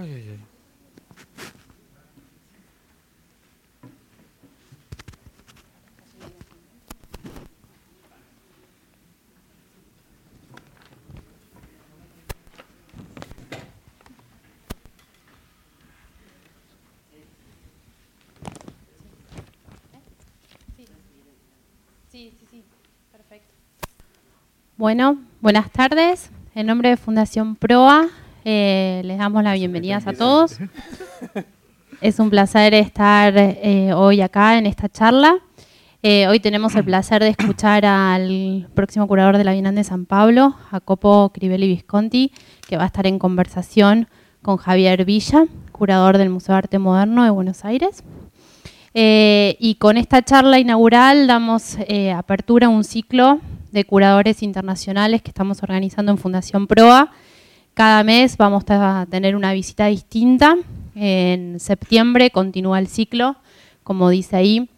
Ay, ay, ay. Bueno, buenas tardes. En nombre de Fundación Proa, eh, les damos la bienvenida a todos. Es un placer estar eh, hoy acá en esta charla. Eh, hoy tenemos el placer de escuchar al próximo curador de la Bienal de San Pablo, Jacopo Crivelli Visconti, que va a estar en conversación con Javier Villa, curador del Museo de Arte Moderno de Buenos Aires. Eh, y con esta charla inaugural damos eh, apertura a un ciclo de curadores internacionales que estamos organizando en Fundación Proa. Cada mes vamos a tener una visita distinta. En septiembre continúa el ciclo, como dice ahí.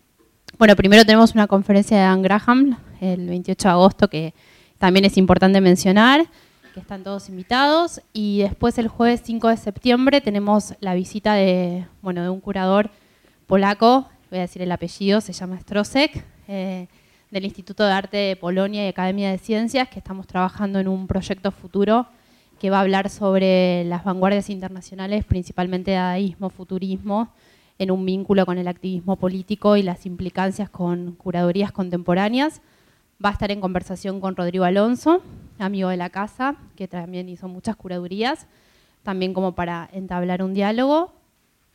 Bueno, primero tenemos una conferencia de Dan Graham el 28 de agosto que también es importante mencionar, que están todos invitados. Y después el jueves 5 de septiembre tenemos la visita de, bueno, de un curador polaco, voy a decir el apellido, se llama Strosek, eh, del Instituto de Arte de Polonia y Academia de Ciencias, que estamos trabajando en un proyecto futuro que va a hablar sobre las vanguardias internacionales, principalmente dadaísmo, futurismo, en un vínculo con el activismo político y las implicancias con curadurías contemporáneas. Va a estar en conversación con Rodrigo Alonso, amigo de la casa, que también hizo muchas curadurías, también como para entablar un diálogo.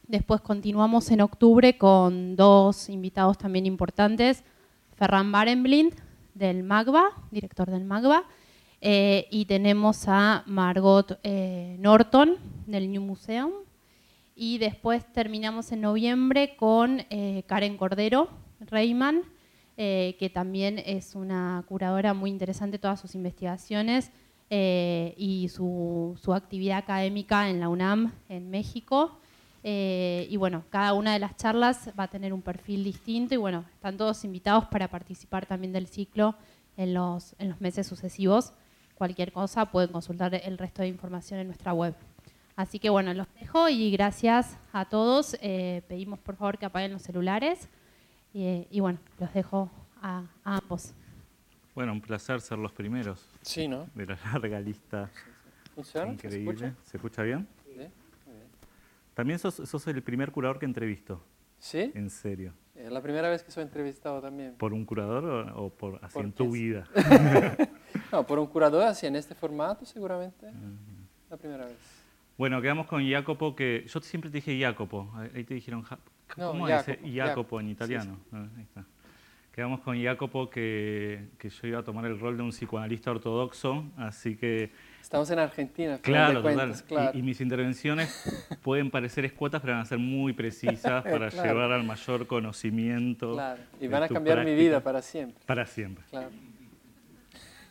Después continuamos en octubre con dos invitados también importantes, Ferran Barenblind del MAGBA, director del MAGBA, eh, y tenemos a Margot eh, Norton del New Museum. Y después terminamos en noviembre con eh, Karen Cordero Reyman, que también es una curadora muy interesante, todas sus investigaciones y su, su actividad académica en la UNAM en México. Y bueno, cada una de las charlas va a tener un perfil distinto y bueno, están todos invitados para participar también del ciclo en los, en los meses sucesivos. Cualquier cosa pueden consultar el resto de información en nuestra web. Así que bueno, los dejo y gracias a todos. Eh, pedimos por favor que apaguen los celulares y, y bueno, los dejo a, a ambos. Bueno, un placer ser los primeros Sí, ¿no? de la larga lista ¿Funciona? ¿Se increíble. escucha? ¿Se escucha bien? Sí, muy bien. También sos, sos el primer curador que entrevisto, ¿Sí? en serio. Es la primera vez que soy entrevistado también. ¿Por un curador o, o por así ¿Por en tu vida? No, por un curador así en este formato seguramente. La primera vez. Bueno, quedamos con Jacopo, que yo siempre te dije Jacopo, ahí te dijeron, Ja- No, ¿cómo Jacopo, dice Jacopo en sí, italiano? Ah, ahí está. Quedamos con Jacopo que, que yo iba a tomar el rol de un psicoanalista ortodoxo, así que, Estamos en Argentina, claro, cuentas, total. claro. Y, y mis intervenciones pueden parecer escuetas, pero van a ser muy precisas para Claro. llevar al mayor conocimiento. Claro, Y van a cambiar mi práctica. vida para siempre. Para siempre. Claro.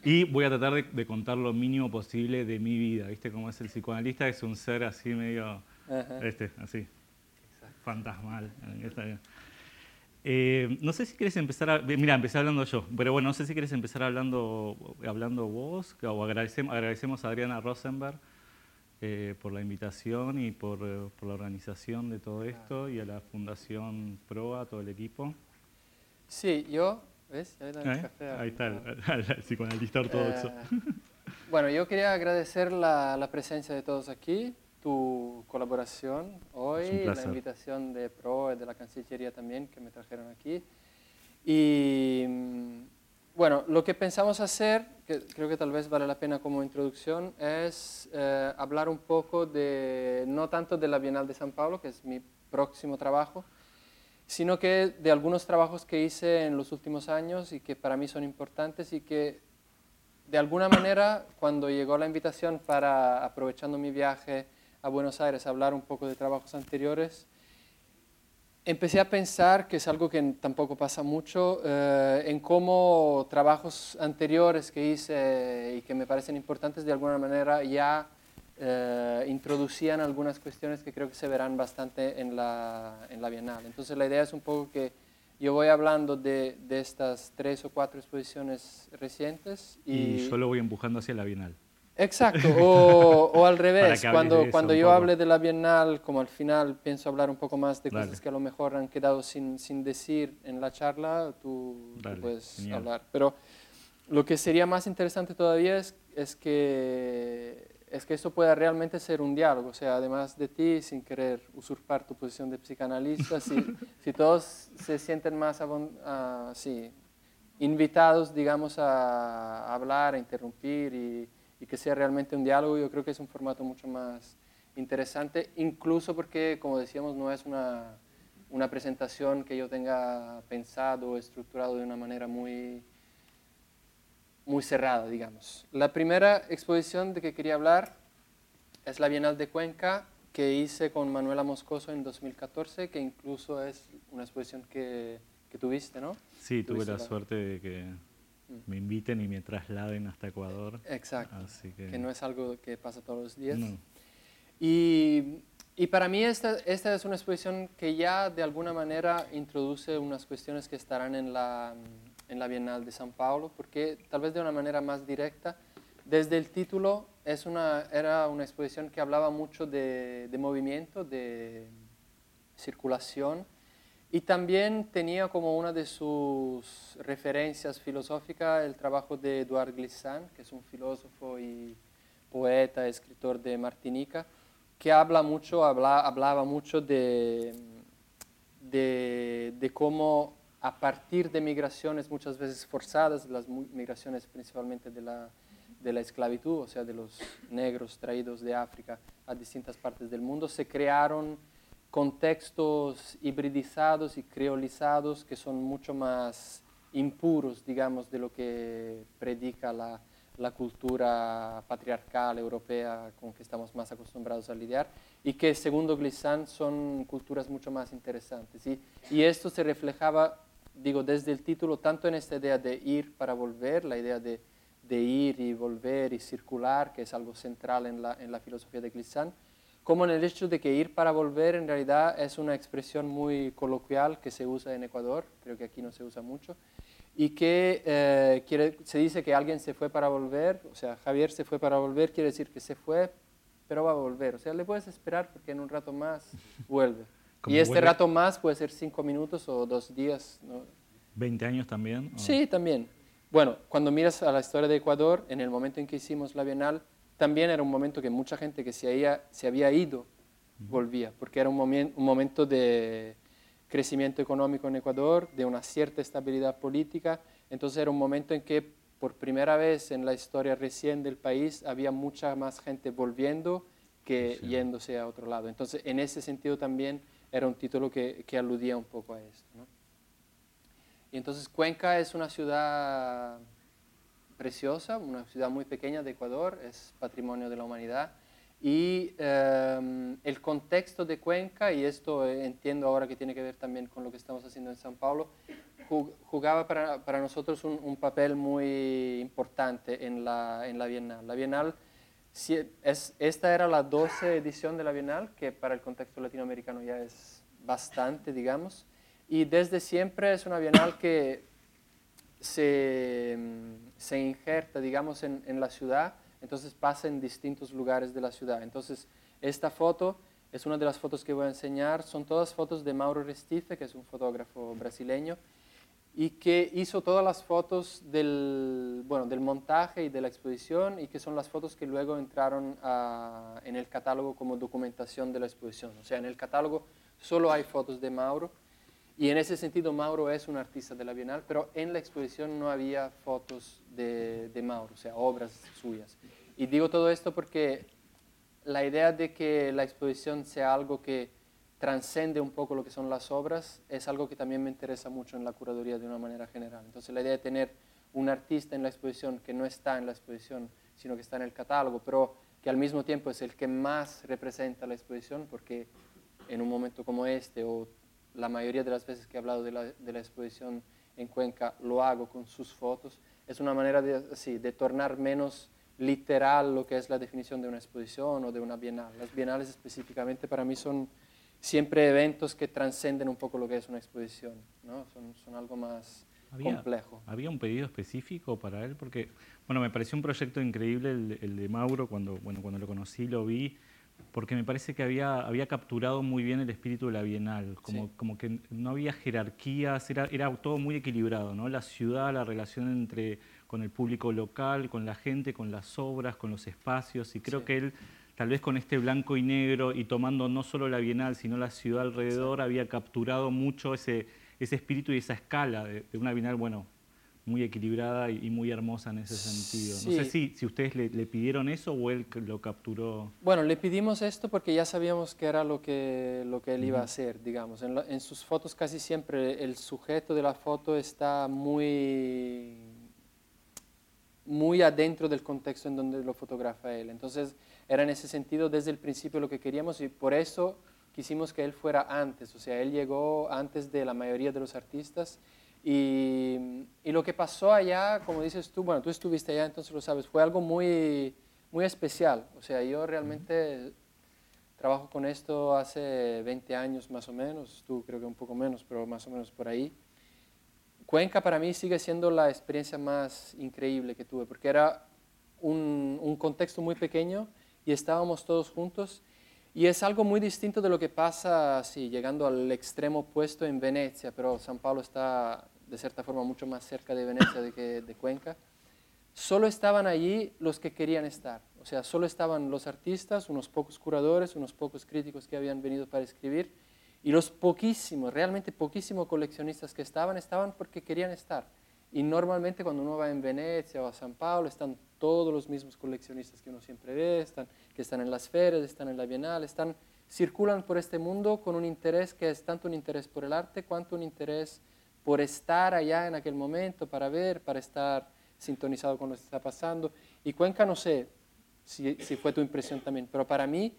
Y voy a tratar de, de contar lo mínimo posible de mi vida. ¿Viste cómo es el psicoanalista? Es un ser así medio, Ajá. este, así, fantasmal. Está bien. Eh, no sé si quieres empezar a... Mira, empecé hablando yo, pero bueno, no sé si quieres empezar hablando, hablando vos, o agradecemos, agradecemos a Adriana Rosenberg eh, por la invitación y por, eh, por la organización de todo esto, y a la Fundación PROA, a todo el equipo. Sí, yo, ¿ves? Ya ¿Eh? Ahí está, el, Ah. al psicoanalista ortodoxo. Eh, bueno, yo quería agradecer la, la presencia de todos aquí, tu colaboración hoy, la invitación de PRO y de la Cancillería también que me trajeron aquí. Y mm, bueno, lo que pensamos hacer, que creo que tal vez vale la pena como introducción, es eh, hablar un poco de, no tanto de la Bienal de San Pablo, que es mi próximo trabajo, sino que de algunos trabajos que hice en los últimos años y que para mí son importantes y que de alguna manera cuando llegó la invitación para, aprovechando mi viaje a Buenos Aires, hablar un poco de trabajos anteriores, empecé a pensar, que es algo que tampoco pasa mucho, eh, en cómo trabajos anteriores que hice y que me parecen importantes de alguna manera ya eh, introducían algunas cuestiones que creo que se verán bastante en la, en la Bienal. Entonces la idea es un poco que yo voy hablando de, de estas tres o cuatro exposiciones recientes y, Y yo lo voy empujando hacia la Bienal. Exacto, o, al revés, cuando, cuando yo hable de la Bienal, como al final pienso hablar un poco más de cosas que a lo mejor han quedado sin, sin decir en la charla, tú, puedes hablar. Pero lo que sería más interesante todavía es, es, que, es que esto pueda realmente ser un diálogo, o sea, además de ti, sin querer usurpar tu posición de psicanalista, si, si todos se sienten más uh, invitados, digamos, a hablar, a interrumpir y y que sea realmente un diálogo, yo creo que es un formato mucho más interesante, incluso porque, como decíamos, no es una, una presentación que yo tenga pensado o estructurado de una manera muy, muy cerrada, digamos. La primera exposición de que quería hablar es la Bienal de Cuenca, que hice con Manuela Moscoso en 2014, que incluso es una exposición que, que tuviste, ¿no? Sí, tuve la suerte de que me inviten y me trasladen hasta Ecuador. Exacto. que... no es algo que pasa todos los días. Y, y, para mí esta, esta es una exposición que ya de alguna manera introduce unas cuestiones que estarán en la, en la Bienal de San Paulo, porque tal vez de una manera más directa, desde el título es una, era una exposición que hablaba mucho de, de movimiento, de circulación, y también tenía como una de sus referencias filosóficas el trabajo de Edouard Glissant, que es un filósofo y poeta, escritor de Martinica, que habla mucho, habla, hablaba mucho de, de, de, cómo a partir de migraciones muchas veces forzadas, las migraciones principalmente de la, de la esclavitud, o sea, de los negros traídos de África a distintas partes del mundo, se crearon contextos hibridizados y creolizados que son mucho más impuros, digamos, de lo que predica la, la cultura patriarcal europea con que estamos más acostumbrados a lidiar y que, segundo Glissant, son culturas mucho más interesantes. Y, y esto se reflejaba, digo, desde el título, tanto en esta idea de ir para volver, la idea de, de ir y volver y circular, que es algo central en la, en la filosofía de Glissant, como en el hecho de que ir para volver en realidad es una expresión muy coloquial que se usa en Ecuador, creo que aquí no se usa mucho, y que eh, se dice que alguien se fue para volver, o sea, Javier se fue para volver, quiere decir que se fue, pero va a volver, o sea, le puedes esperar porque en un rato más vuelve. Y este rato más puede ser cinco minutos o dos días. ¿no? ¿20 años también? Sí, también. Bueno, cuando miras a la historia de Ecuador, en el momento en que hicimos la Bienal, también era un momento que mucha gente que se había, se había ido volvía, porque era un, un momento de crecimiento económico en Ecuador, de una cierta estabilidad política, entonces era un momento en que por primera vez en la historia recién del país había mucha más gente volviendo que yéndose a otro lado. Entonces, en ese sentido también era un título que, que aludía un poco a esto. Y entonces Cuenca es una ciudad preciosa, una ciudad muy pequeña de Ecuador, es patrimonio de la humanidad. Y em, el contexto de Cuenca, y esto entiendo ahora que tiene que ver también con lo que estamos haciendo en San Paulo, jugaba para, para nosotros un, un, papel muy importante en la, en la Bienal. La Bienal, si es, esta era la 12 edición de la Bienal, que para el contexto latinoamericano ya es bastante, digamos, y desde siempre es una Bienal que se, se injerta, digamos, en, en, la ciudad, entonces pasa en distintos lugares de la ciudad. Entonces, esta foto es una de las fotos que voy a enseñar, son todas fotos de Mauro Restife, que es un fotógrafo brasileño, y que hizo todas las fotos del, bueno, del montaje y de la exposición, y que son las fotos que luego entraron en el catálogo como documentación de la exposición. O sea, en el catálogo solo hay fotos de Mauro, y en ese sentido Mauro es un artista de la Bienal, pero en la exposición no había fotos de, de, Mauro, o sea, obras suyas. Y digo todo esto porque la idea de que la exposición sea algo que transcende un poco lo que son las obras es algo que también me interesa mucho en la curaduría de una manera general. Entonces la idea de tener un artista en la exposición que no está en la exposición, sino que está en el catálogo, pero que al mismo tiempo es el que más representa la exposición, porque en un momento como este o la mayoría de las veces que he hablado de la, de la exposición en Cuenca lo hago con sus fotos. Es una manera de, sí, de tornar menos literal lo que es la definición de una exposición o de una bienal. Las bienales específicamente para mí son siempre eventos que trascenden un poco lo que es una exposición, ¿no? son, son algo más complejo. ¿Había un pedido específico para él? Porque, bueno, me pareció un proyecto increíble el, de Mauro, cuando, bueno, cuando lo conocí, lo vi, porque me parece que había, había capturado muy bien el espíritu de la Bienal, como, como que no había jerarquías, era, era todo muy equilibrado, ¿no? La ciudad, la relación entre con el público local, con la gente, con las obras, con los espacios, y creo que él tal vez con este blanco y negro y tomando no solo la Bienal, sino la ciudad alrededor, había capturado mucho ese, ese espíritu y esa escala de, una Bienal, bueno, muy equilibrada y, muy hermosa en ese sentido. No sé si, si ustedes le, pidieron eso o él lo capturó. Bueno, le pedimos esto porque ya sabíamos que era lo que, lo que él iba a hacer, digamos. En, en sus fotos casi siempre el sujeto de la foto está muy muy adentro del contexto en donde lo fotografa él. Entonces, era en ese sentido desde el principio lo que queríamos y por eso quisimos que él fuera antes, o sea, él llegó antes de la mayoría de los artistas y, y, lo que pasó allá, como dices tú, bueno, tú estuviste allá, entonces lo sabes, fue algo muy, muy especial, o sea, yo realmente trabajo con esto hace 20 años más o menos, tú creo que un poco menos, pero más o menos por ahí. Cuenca para mí sigue siendo la experiencia más increíble que tuve, porque era un, un contexto muy pequeño, y estábamos todos juntos. Y es algo muy distinto de lo que pasa, sí, llegando al extremo opuesto en Venecia, pero San Pablo está de cierta forma mucho más cerca de Venecia de que de Cuenca. Solo estaban allí los que querían estar, o sea, solo estaban los artistas, unos pocos curadores, unos pocos críticos que habían venido para escribir, y los poquísimos, realmente poquísimos coleccionistas que estaban, estaban porque querían estar. Y normalmente cuando uno va en Venecia o a San Pablo están todos los mismos coleccionistas que uno siempre ve, están, que están en las ferias, están en la Bienal, están, circulan por este mundo con un interés que es tanto un interés por el arte cuanto un interés por estar allá en aquel momento, para ver, para estar sintonizado con lo que está pasando. Y Cuenca, no sé si, si fue tu impresión también, pero para mí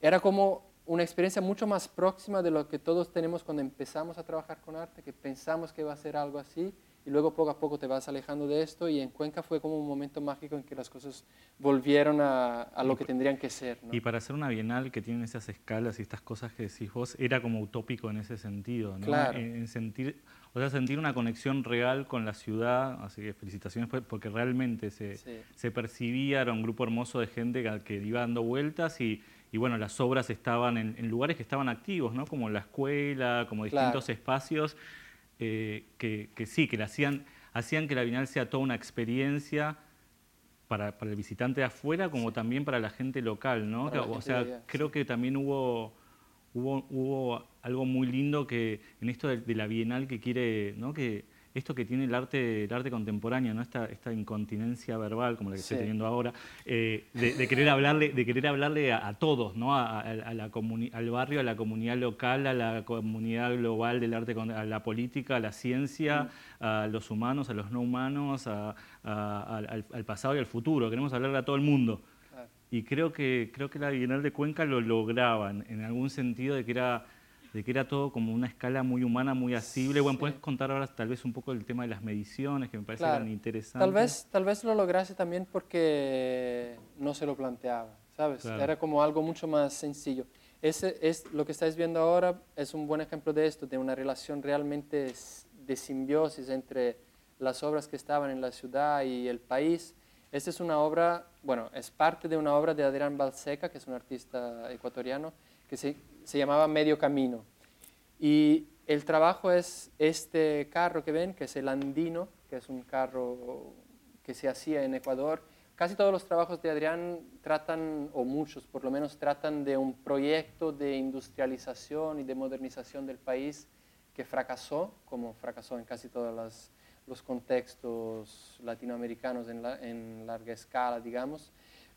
era como una experiencia mucho más próxima de lo que todos tenemos cuando empezamos a trabajar con arte, que pensamos que va a ser algo así y luego poco a poco te vas alejando de esto y en Cuenca fue como un momento mágico en que las cosas volvieron a, a lo que tendrían que ser. Y para hacer una bienal que tiene esas escalas y estas cosas que decís vos, era como utópico en ese sentido, ¿no? Claro. En, sentir, o sea, sentir una conexión real con la ciudad, así que felicitaciones porque realmente se, se percibía, era un grupo hermoso de gente que, que iba dando vueltas y, y bueno, las obras estaban en, en, lugares que estaban activos, ¿no? Como la escuela, como distintos espacios eh, que, sí, que hacían, hacían que la Bienal sea toda una experiencia para, el visitante de afuera como también para la gente local, ¿no? o sea, creo que también hubo, hubo, hubo algo muy lindo que en esto de, de la Bienal que quiere, ¿no? Que, esto que tiene el arte, el arte contemporáneo, ¿no? esta, esta incontinencia verbal, como la que estoy teniendo ahora, eh, de, querer hablarle, de querer hablarle a, todos, ¿no? A, la al barrio, a la comunidad local, a la comunidad global del arte, a la política, a la ciencia, mm. a los humanos, a los no humanos, al, al, pasado y al futuro. Queremos hablarle a todo el mundo. Y creo que, creo que la Bienal de Cuenca lo lograban, en algún sentido de que era de que era todo como una escala muy humana, muy asible. Bueno, puedes contar ahora tal vez un poco el tema de las mediciones, que me parece tan interesante. Tal vez, tal vez lo lograse también porque no se lo planteaba, ¿sabes? Era como algo mucho más sencillo. Ese es lo que estáis viendo ahora es un buen ejemplo de esto, de una relación realmente de simbiosis entre las obras que estaban en la ciudad y el país. Esta es una obra, bueno, es parte de una obra de Adrián Balseca, que es un artista ecuatoriano, que se, se llamaba Medio Camino. Y el trabajo es este carro que ven, que es el Andino, que es un carro que se hacía en Ecuador. Casi todos los trabajos de Adrián tratan, o muchos por lo menos, tratan de un proyecto de industrialización y de modernización del país que fracasó, como fracasó en casi todos los contextos latinoamericanos en, en larga escala, digamos.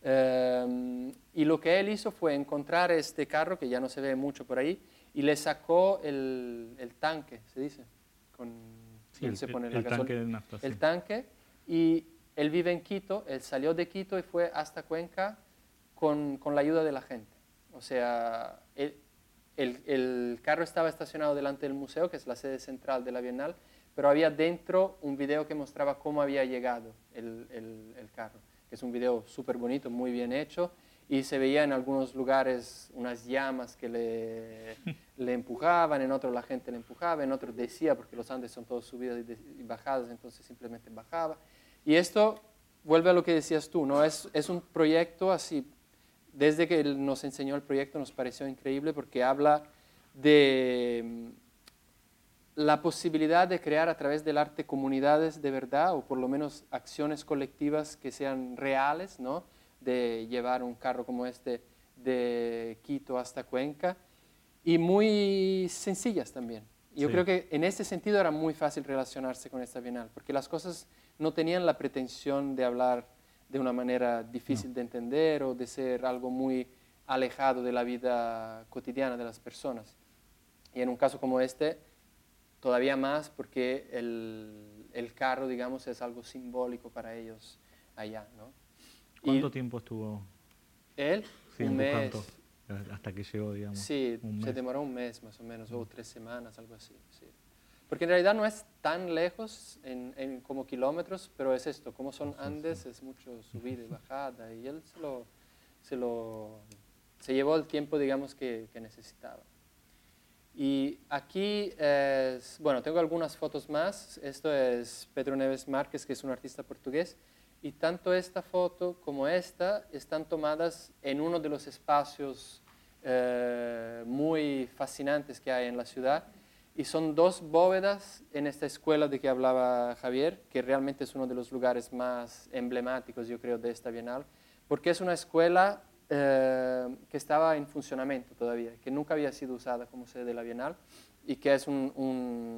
Em, y lo que él hizo fue encontrar este carro, que ya no se ve mucho por ahí, y le sacó el, el tanque, se dice. Con, él se pone el, tanque de nafta. El tanque, y él vive en Quito, él salió de Quito y fue hasta Cuenca con, con la ayuda de la gente. O sea, el, el, carro estaba estacionado delante del museo, que es la sede central de la Bienal, pero había dentro un video que mostraba cómo había llegado el, el carro es un video súper bonito, muy bien hecho. y se veía en algunos lugares unas llamas que le, le empujaban, en otros la gente le empujaba, en otros decía, porque los Andes son todos subidas y, bajadas, entonces simplemente bajaba. Y esto vuelve a lo que decías tú, ¿no? Es, es un proyecto así, desde que nos enseñó el proyecto nos pareció increíble porque habla de la posibilidad de crear a través del arte comunidades de verdad o por lo menos acciones colectivas que sean reales, ¿no? de llevar un carro como este de Quito hasta Cuenca y muy sencillas también. Yo creo que en ese sentido era muy fácil relacionarse con esta Bienal, porque las cosas no tenían la pretensión de hablar de una manera difícil de entender o de ser algo muy alejado de la vida cotidiana de las personas. Y en un caso como este, todavía más porque el, el carro, digamos, es algo simbólico para ellos allá, ¿no? ¿Cuánto tiempo estuvo? Él, un mes. Hasta que llegó, digamos. Sí, se demoró un mes más o menos, o tres semanas, algo así. Sí. Porque en realidad no es tan lejos en, en como kilómetros, pero es esto, como son Andes, es mucho subida y bajada, y él se lo, se lo se llevó el tiempo, digamos, que, que necesitaba. Y aquí, es, bueno, tengo algunas fotos más. Esto es Pedro Neves Márquez, que es un artista portugués. Y tanto esta foto como esta están tomadas en uno de los espacios eh, muy fascinantes que hay en la ciudad. Y son dos bóvedas en esta escuela de que hablaba Javier, que realmente es uno de los lugares más emblemáticos, yo creo, de esta Bienal, porque es una escuela eh, que estaba en funcionamiento todavía, que nunca había sido usada como sede de la Bienal y que es un,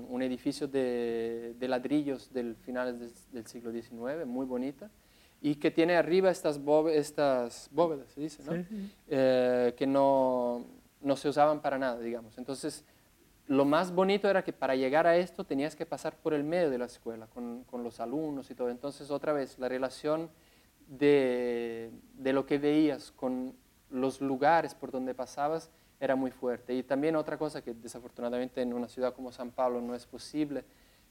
un, edificio de, de, ladrillos del finales del, siglo XIX, muy bonita, y que tiene arriba estas, estas bóvedas, se dice, ¿no? Eh, que no, no, se usaban para nada, digamos. Entonces, lo más bonito era que para llegar a esto tenías que pasar por el medio de la escuela, con, con los alumnos y todo. Entonces, otra vez, la relación de, de lo que veías con los lugares por donde pasabas, era muy fuerte. Y también otra cosa que desafortunadamente en una ciudad como San Pablo no es posible,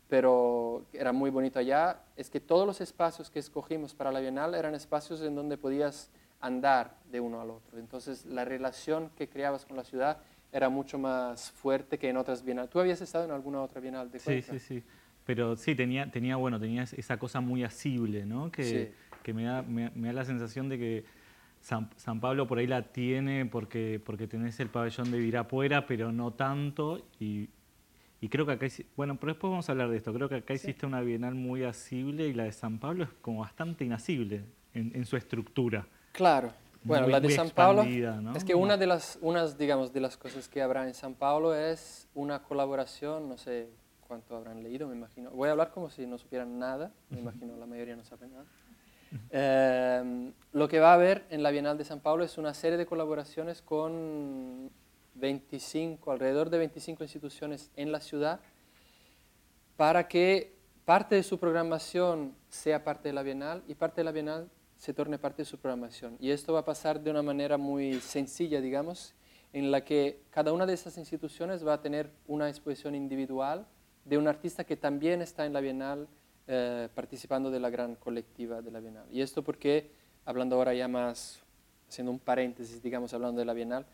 pero era muy bonito allá, es que todos los espacios que escogimos para la Bienal eran espacios en donde podías andar de uno al otro. Entonces la relación que creabas con la ciudad era mucho más fuerte que en otras bienales. ¿Tú habías estado en alguna otra bienal de Sí, sí, sí. Pero sí, tenía, tenía, bueno, tenía esa cosa muy asible, ¿no? Que, que me, da, me da la sensación de que San, Pablo por ahí la tiene porque, porque tenés el pabellón de Virapuera, pero no tanto. Y, creo que acá, bueno, pero después vamos a hablar de esto. Creo que acá existe una bienal muy asible y la de San Pablo es como bastante inasible en, su estructura. Claro. Bueno, la de San Pablo es que una de las, unas, digamos, de las cosas que habrá en San Pablo es una colaboración, no sé cuánto habrán leído, me imagino. Voy a hablar como si no supieran nada, me imagino la mayoría no sabe nada. Em, lo que va a haber en la Bienal de San Pablo es una serie de colaboraciones con 25, alrededor de 25 instituciones en la ciudad para que parte de su programación sea parte de la Bienal y parte de la Bienal se torne parte de su programación. Y esto va a pasar de una manera muy sencilla, digamos, en la que cada una de esas instituciones va a tener una exposición individual de un artista que también está en la Bienal eh, participando de la gran colectiva de la Bienal. Y esto porque, hablando ahora ya más, haciendo un paréntesis, digamos, hablando de la Bienal,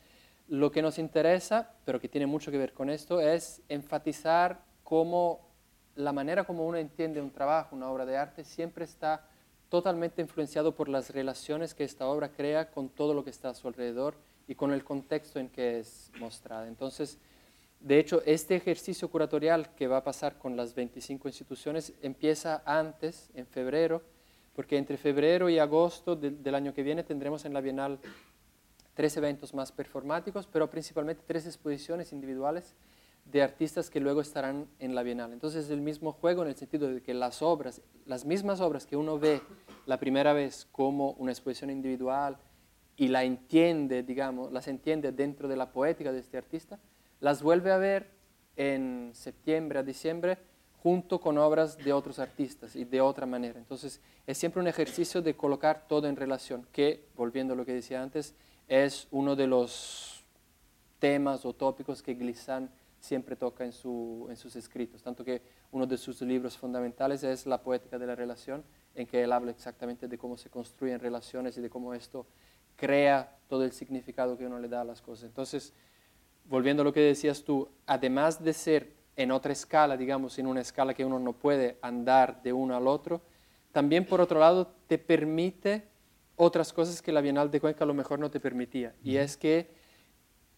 lo que nos interesa, pero que tiene mucho que ver con esto, es enfatizar cómo la manera como uno entiende un trabajo, una obra de arte, siempre está totalmente influenciado por las relaciones que esta obra crea con todo lo que está a su alrededor y con el contexto en que es mostrada. Entonces, de hecho, este ejercicio curatorial que va a pasar con las 25 instituciones empieza antes, en febrero, porque entre febrero y agosto del año que viene tendremos en la Bienal tres eventos más performáticos, pero principalmente tres exposiciones individuales de artistas que luego estarán en la Bienal. Entonces es el mismo juego en el sentido de que las obras, las mismas obras que uno ve la primera vez como una exposición individual y la entiende, digamos, las entiende dentro de la poética de este artista, las vuelve a ver en septiembre a diciembre junto con obras de otros artistas y de otra manera. Entonces, es siempre un ejercicio de colocar todo en relación, que, volviendo a lo que decía antes, es uno de los temas o tópicos que Glissant siempre toca en, su, en sus escritos, tanto que uno de sus libros fundamentales es La poética de la relación, en que él habla exactamente de cómo se construyen relaciones y de cómo esto crea todo el significado que uno le da a las cosas. Entonces, volviendo a lo que decías tú, además de ser en otra escala, digamos, en una escala que uno no puede andar de uno al otro, también por otro lado te permite otras cosas que la Bienal de Cuenca a lo mejor no te permitía. Y es que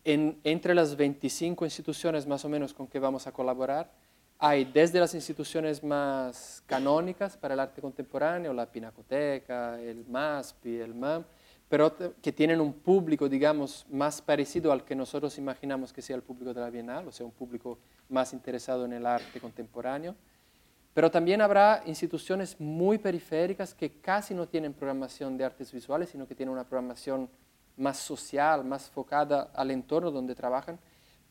entre las 25 instituciones más o menos con que vamos a colaborar, hay desde las instituciones más canónicas para el arte contemporáneo, la Pinacoteca, el MASPI, el MAM, pero que tienen un público, digamos, más parecido al que nosotros imaginamos que sea el público de la Bienal, o sea, un público más interesado en el arte contemporáneo. Pero también habrá instituciones muy periféricas que casi no tienen programación de artes visuales, sino que tienen una programación más social, más focada al entorno donde trabajan.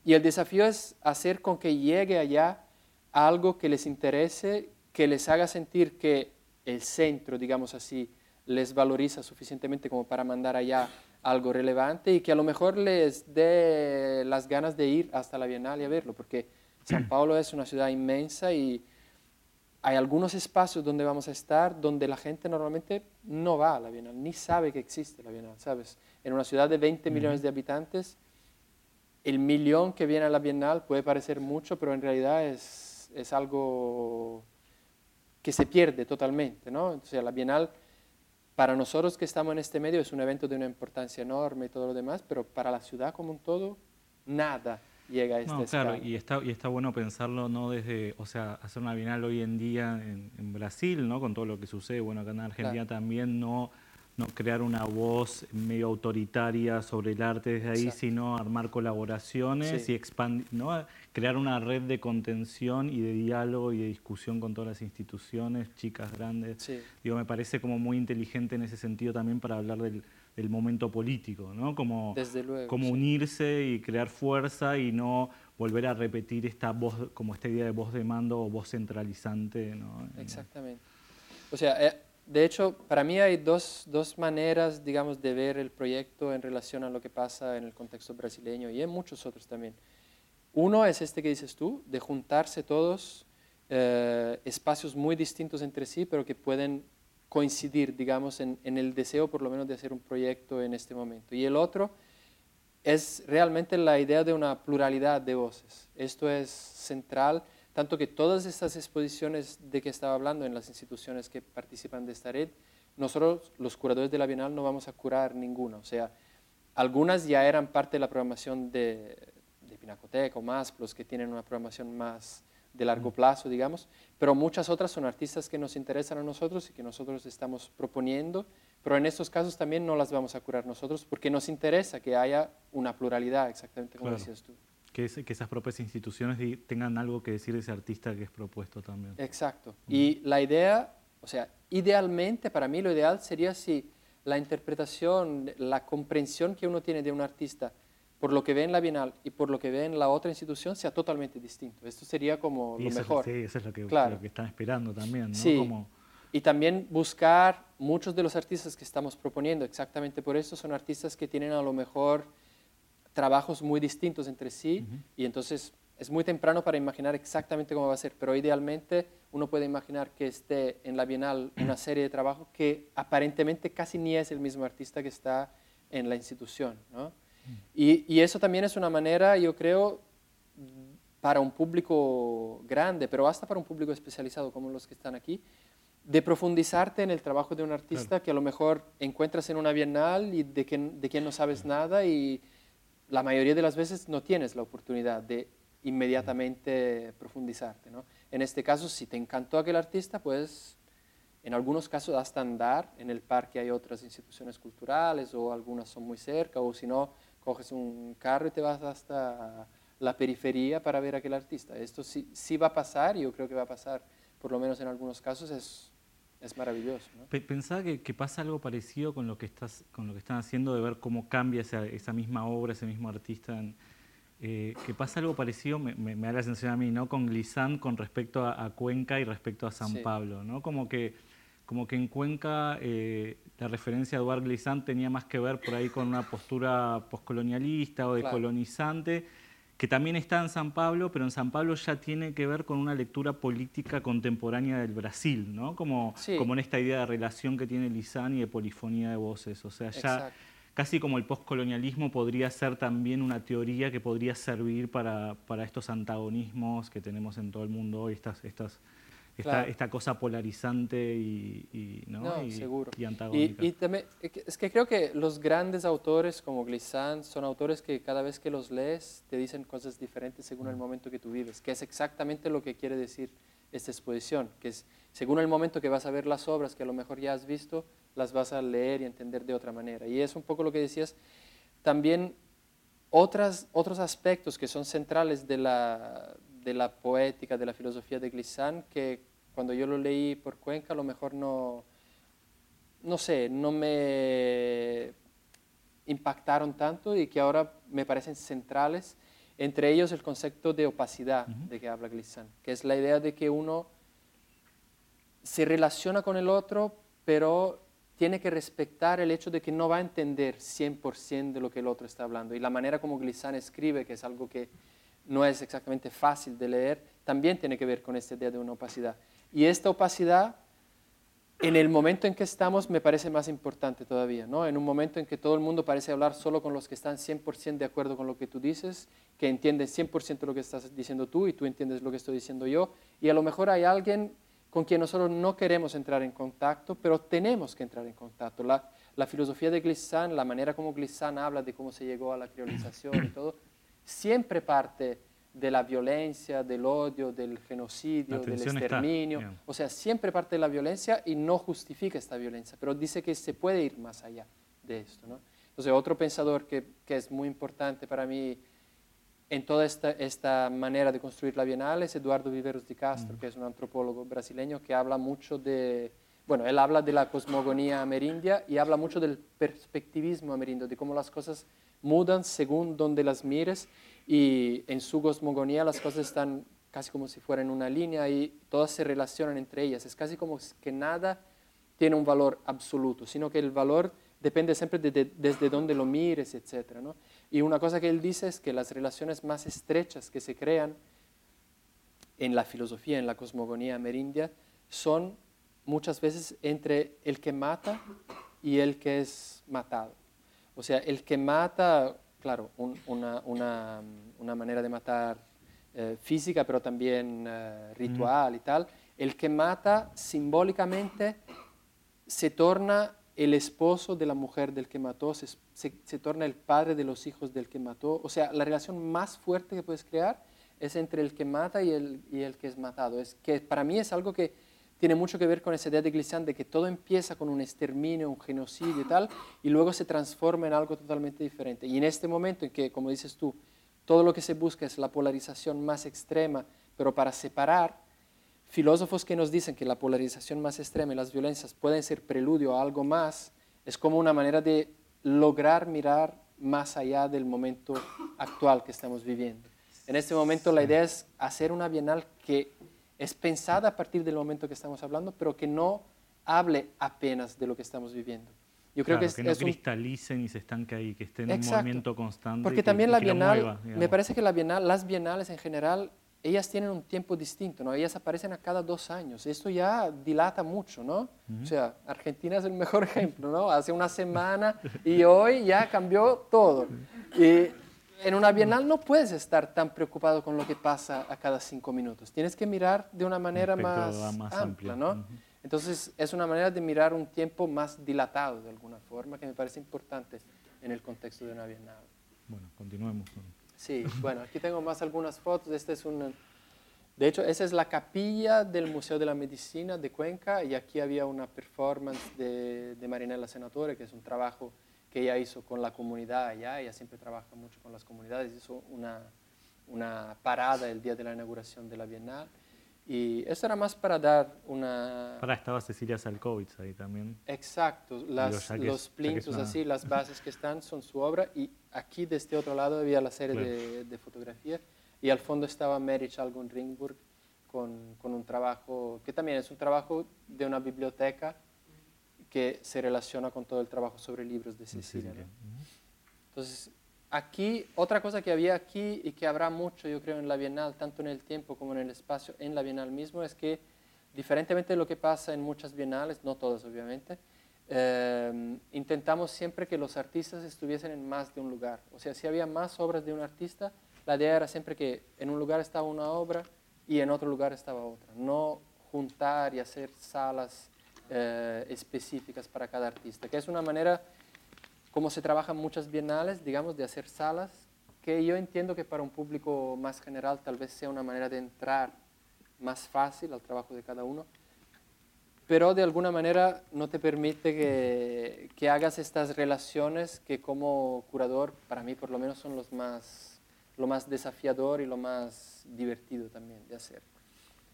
Y el desafío es hacer con que llegue allá algo que les interese, que les haga sentir que el centro, digamos así, les valoriza suficientemente como para mandar allá algo relevante y que a lo mejor les dé las ganas de ir hasta la Bienal y a verlo, porque San Paulo es una ciudad inmensa y hay algunos espacios donde vamos a estar donde la gente normalmente no va a la Bienal, ni sabe que existe la Bienal, ¿sabes? En una ciudad de 20 millones de habitantes, el millón que viene a la Bienal puede parecer mucho, pero en realidad es, es algo que se pierde totalmente, ¿no? Sea, la Bienal para nosotros que estamos en este medio es un evento de una importancia enorme y todo lo demás, pero para la ciudad como un todo, nada llega a este no, Claro, y está, y está bueno pensarlo no desde, o sea, hacer una bienal hoy en día en, Brasil, ¿no? Con todo lo que sucede, bueno, acá en Argentina también no no crear una voz medio autoritaria sobre el arte desde ahí, sino armar colaboraciones y expandir, ¿no? Crear una red de contención y de diálogo y de discusión con todas las instituciones, chicas, grandes. Digo, me parece como muy inteligente en ese sentido también para hablar del, momento político, ¿no? Como, como unirse y crear fuerza y no volver a repetir esta voz, como esta idea de voz de mando o voz centralizante. ¿no? Exactamente. O sea, eh, de hecho, para mí hay dos, dos, maneras, digamos, de ver el proyecto en relación a lo que pasa en el contexto brasileño y en muchos otros también. Uno es este que dices tú, de juntarse todos, eh, espacios muy distintos entre sí, pero que pueden coincidir, digamos, en, en, el deseo por lo menos de hacer un proyecto en este momento. Y el otro es realmente la idea de una pluralidad de voces. Esto es central tanto que todas estas exposiciones de que estaba hablando en las instituciones que participan de esta red, nosotros los curadores de la Bienal no vamos a curar ninguna. O sea, algunas ya eran parte de la programación de, Pinacoteca o más, los que tienen una programación más de largo mm. plazo, digamos, pero muchas otras son artistas que nos interesan a nosotros y que nosotros estamos proponiendo, pero en estos casos también no las vamos a curar nosotros porque nos interesa que haya una pluralidad, exactamente como decías tú que, esas propias instituciones tengan algo que decir de ese artista que es propuesto también. Exacto. Y la idea, o sea, idealmente, para mí lo ideal sería si la interpretación, la comprensión que uno tiene de un artista por lo que ve en la Bienal y por lo que ve en la otra institución sea totalmente distinto. Esto sería como lo mejor. Sí, eso es lo que, claro. que, están esperando también. ¿no? Sí. Y también buscar muchos de los artistas que estamos proponiendo, exactamente por eso, son artistas que tienen a lo mejor trabajos muy distintos entre sí y entonces es muy temprano para imaginar exactamente cómo va a ser, pero idealmente uno puede imaginar que esté en la Bienal una serie de trabajos que aparentemente casi ni es el mismo artista que está en la institución. ¿no? Y, y, eso también es una manera, yo creo, para un público grande, pero hasta para un público especializado como los que están aquí, de profundizarte en el trabajo de un artista que a lo mejor encuentras en una bienal y de quien, de quien no sabes nada y la mayoría de las veces no tienes la oportunidad de inmediatamente profundizarte. ¿no? En este caso, si te encantó aquel artista, pues en algunos casos hasta andar, en el parque hay otras instituciones culturales o algunas son muy cerca, o si no, coges un carro y te vas hasta la periferia para ver a aquel artista. Esto sí, sí va a pasar, y yo creo que va a pasar, por lo menos en algunos casos, es es maravilloso. ¿no? Pensaba que, pasa algo parecido con lo que estás, con lo que están haciendo de ver cómo cambia esa, esa misma obra, ese mismo artista. Eh, que pasa algo parecido, me, da la sensación a mí, ¿no? Con Glissant con respecto a, Cuenca y respecto a San Pablo, ¿no? Como que, como que en Cuenca eh, la referencia a Eduard Glissant tenía más que ver por ahí con una postura postcolonialista o decolonizante que también está en San Pablo, pero en San Pablo ya tiene que ver con una lectura política contemporánea del Brasil, ¿no? Como, como en esta idea de relación que tiene Lizán y de polifonía de voces. O sea, ya casi como el postcolonialismo podría ser también una teoría que podría servir para, para estos antagonismos que tenemos en todo el mundo hoy, estas, estas, esta, cosa polarizante y, y, ¿no? y, antagónica. Y, también, es que creo que los grandes autores como Glissant son autores que cada vez que los lees te dicen cosas diferentes según el mm. momento que tú vives, que es exactamente lo que quiere decir esta exposición, que es según el momento que vas a ver las obras que a lo mejor ya has visto, las vas a leer y entender de otra manera. Y es un poco lo que decías, también otras, otros aspectos que son centrales de la, de la poética, de la filosofía de Glissant, que cuando yo lo leí por Cuenca a lo mejor no, no sé, no me impactaron tanto y que ahora me parecen centrales, entre ellos el concepto de opacidad de que habla Glissant, que es la idea de que uno se relaciona con el otro, pero tiene que respetar el hecho de que no va a entender 100% de lo que el otro está hablando. Y la manera como Glissant escribe, que es algo que no es exactamente fácil de leer, también tiene que ver con esta idea de una opacidad. Y esta opacidad, en el momento en que estamos, me parece más importante todavía, ¿no? En un momento en que todo el mundo parece hablar solo con los que están 100% de acuerdo con lo que tú dices, que entienden 100% lo que estás diciendo tú y tú entiendes lo que estoy diciendo yo, y a lo mejor hay alguien con quien nosotros no queremos entrar en contacto, pero tenemos que entrar en contacto. La, la filosofía de Glissant, la manera como Glissant habla de cómo se llegó a la criolización y todo, siempre parte de la violencia, del odio, del genocidio, del exterminio. O sea, siempre parte de la violencia y no justifica esta violencia, pero dice que se puede ir más allá de esto. ¿no? Entonces, otro pensador que, que, es muy importante para mí en toda esta, esta, manera de construir la Bienal es Eduardo Viveros de Castro, mm. que es un antropólogo brasileño que habla mucho de, bueno, él habla de la cosmogonía amerindia y habla mucho del perspectivismo amerindio, de cómo las cosas mudan según donde las mires y en su cosmogonía las cosas están casi como si fueran una línea y todas se relacionan entre ellas. Es casi como que nada tiene un valor absoluto, sino que el valor depende siempre de, desde dónde lo mires, etc. ¿no? Y una cosa que él dice es que las relaciones más estrechas que se crean en la filosofía, en la cosmogonía amerindia, son muchas veces entre el que mata y el que es matado. O sea, el que mata, claro, una, una, una, manera de matar eh, física, pero también eh, ritual y tal, el que mata simbólicamente se torna el esposo de la mujer del que mató, se, se, torna el padre de los hijos del que mató. O sea, la relación más fuerte que puedes crear es entre el que mata y el, y el que es matado. Es que para mí es algo que tiene mucho que ver con esa idea de Glissant de que todo empieza con un exterminio, un genocidio y tal, y luego se transforma en algo totalmente diferente. Y en este momento en que, como dices tú, todo lo que se busca es la polarización más extrema, pero para separar, filósofos que nos dicen que la polarización más extrema y las violencias pueden ser preludio a algo más, es como una manera de lograr mirar más allá del momento actual que estamos viviendo. En este momento la idea es hacer una bienal que es pensada a partir del momento que estamos hablando, pero que no hable apenas de lo que estamos viviendo. Yo creo que, es, que no cristalicen y se estanque ahí, que esté en un movimiento constante. Porque también la Bienal, me parece que la Bienal, las Bienales en general, ellas tienen un tiempo distinto, ¿no? Ellas aparecen a cada dos años. Esto ya dilata mucho, ¿no? O sea, Argentina es el mejor ejemplo, ¿no? Hace una semana y hoy ya cambió todo. Y en una bienal no puedes estar tan preocupado con lo que pasa a cada cinco minutos. Tienes que mirar de una manera más, amplia, ¿no? Entonces es una manera de mirar un tiempo más dilatado de alguna forma que me parece importante en el contexto de una bienal. Bueno, continuemos. Sí, bueno, aquí tengo más algunas fotos. Este es un, de hecho, esa es la capilla del Museo de la Medicina de Cuenca y aquí había una performance de, de Marinella Senatore, que es un trabajo que ella hizo con la comunidad allá, ella siempre trabaja mucho con las comunidades, hizo una, una parada el día de la inauguración de la Bienal. Y eso era más para dar una... Para estaba Cecilia Salkovitz ahí también. Exacto, las, los plintos así, las bases que están son su obra. Y aquí de este otro lado había la serie de, de, fotografía. Y al fondo estaba Mary Chalgon Ringburg con, con, un trabajo que también es un trabajo de una biblioteca que se relaciona con todo el trabajo sobre libros de Cecilia. Entonces, aquí, otra cosa que había aquí y que habrá mucho, yo creo, en la Bienal, tanto en el tiempo como en el espacio, en la Bienal mismo, es que, diferentemente de lo que pasa en muchas bienales, no todas obviamente, eh, intentamos siempre que los artistas estuviesen en más de un lugar. O sea, si había más obras de un artista, la idea era siempre que en un lugar estaba una obra y en otro lugar estaba otra. No juntar y hacer salas eh, específicas para cada artista, que es una manera como se trabajan muchas bienales, digamos, de hacer salas, que yo entiendo que para un público más general tal vez sea una manera de entrar más fácil al trabajo de cada uno, pero de alguna manera no te permite que, que, hagas estas relaciones que como curador, para mí por lo menos, son los más, lo más desafiador y lo más divertido también de hacer.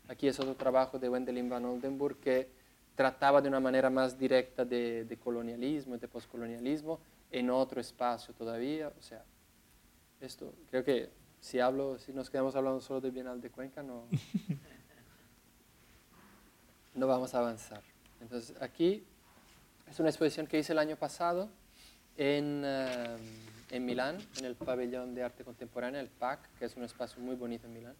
Aquí es otro trabajo de Wendelin van Oldenburg que trataba de una manera más directa de, de colonialismo y de postcolonialismo en otro espacio todavía. O sea, esto creo que si hablo, si nos quedamos hablando solo de Bienal de Cuenca, no, no vamos a avanzar. Entonces, aquí es una exposición que hice el año pasado en, uh, en Milán, en el pabellón de arte contemporáneo, el PAC, que es un espacio muy bonito en Milán.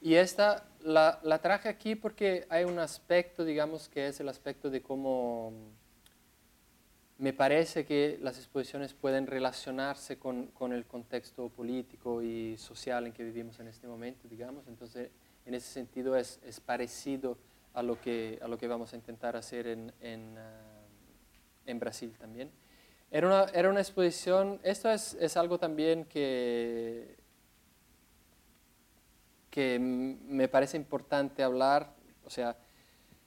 Y esta la, la, traje aquí porque hay un aspecto, digamos, que es el aspecto de cómo me parece que las exposiciones pueden relacionarse con, con, el contexto político y social en que vivimos en este momento, digamos. Entonces, en ese sentido es, es parecido a lo, que, a lo que vamos a intentar hacer en, en, uh, en Brasil también. Era una, era una exposición, esto es, es algo también que que me parece importante hablar, o sea,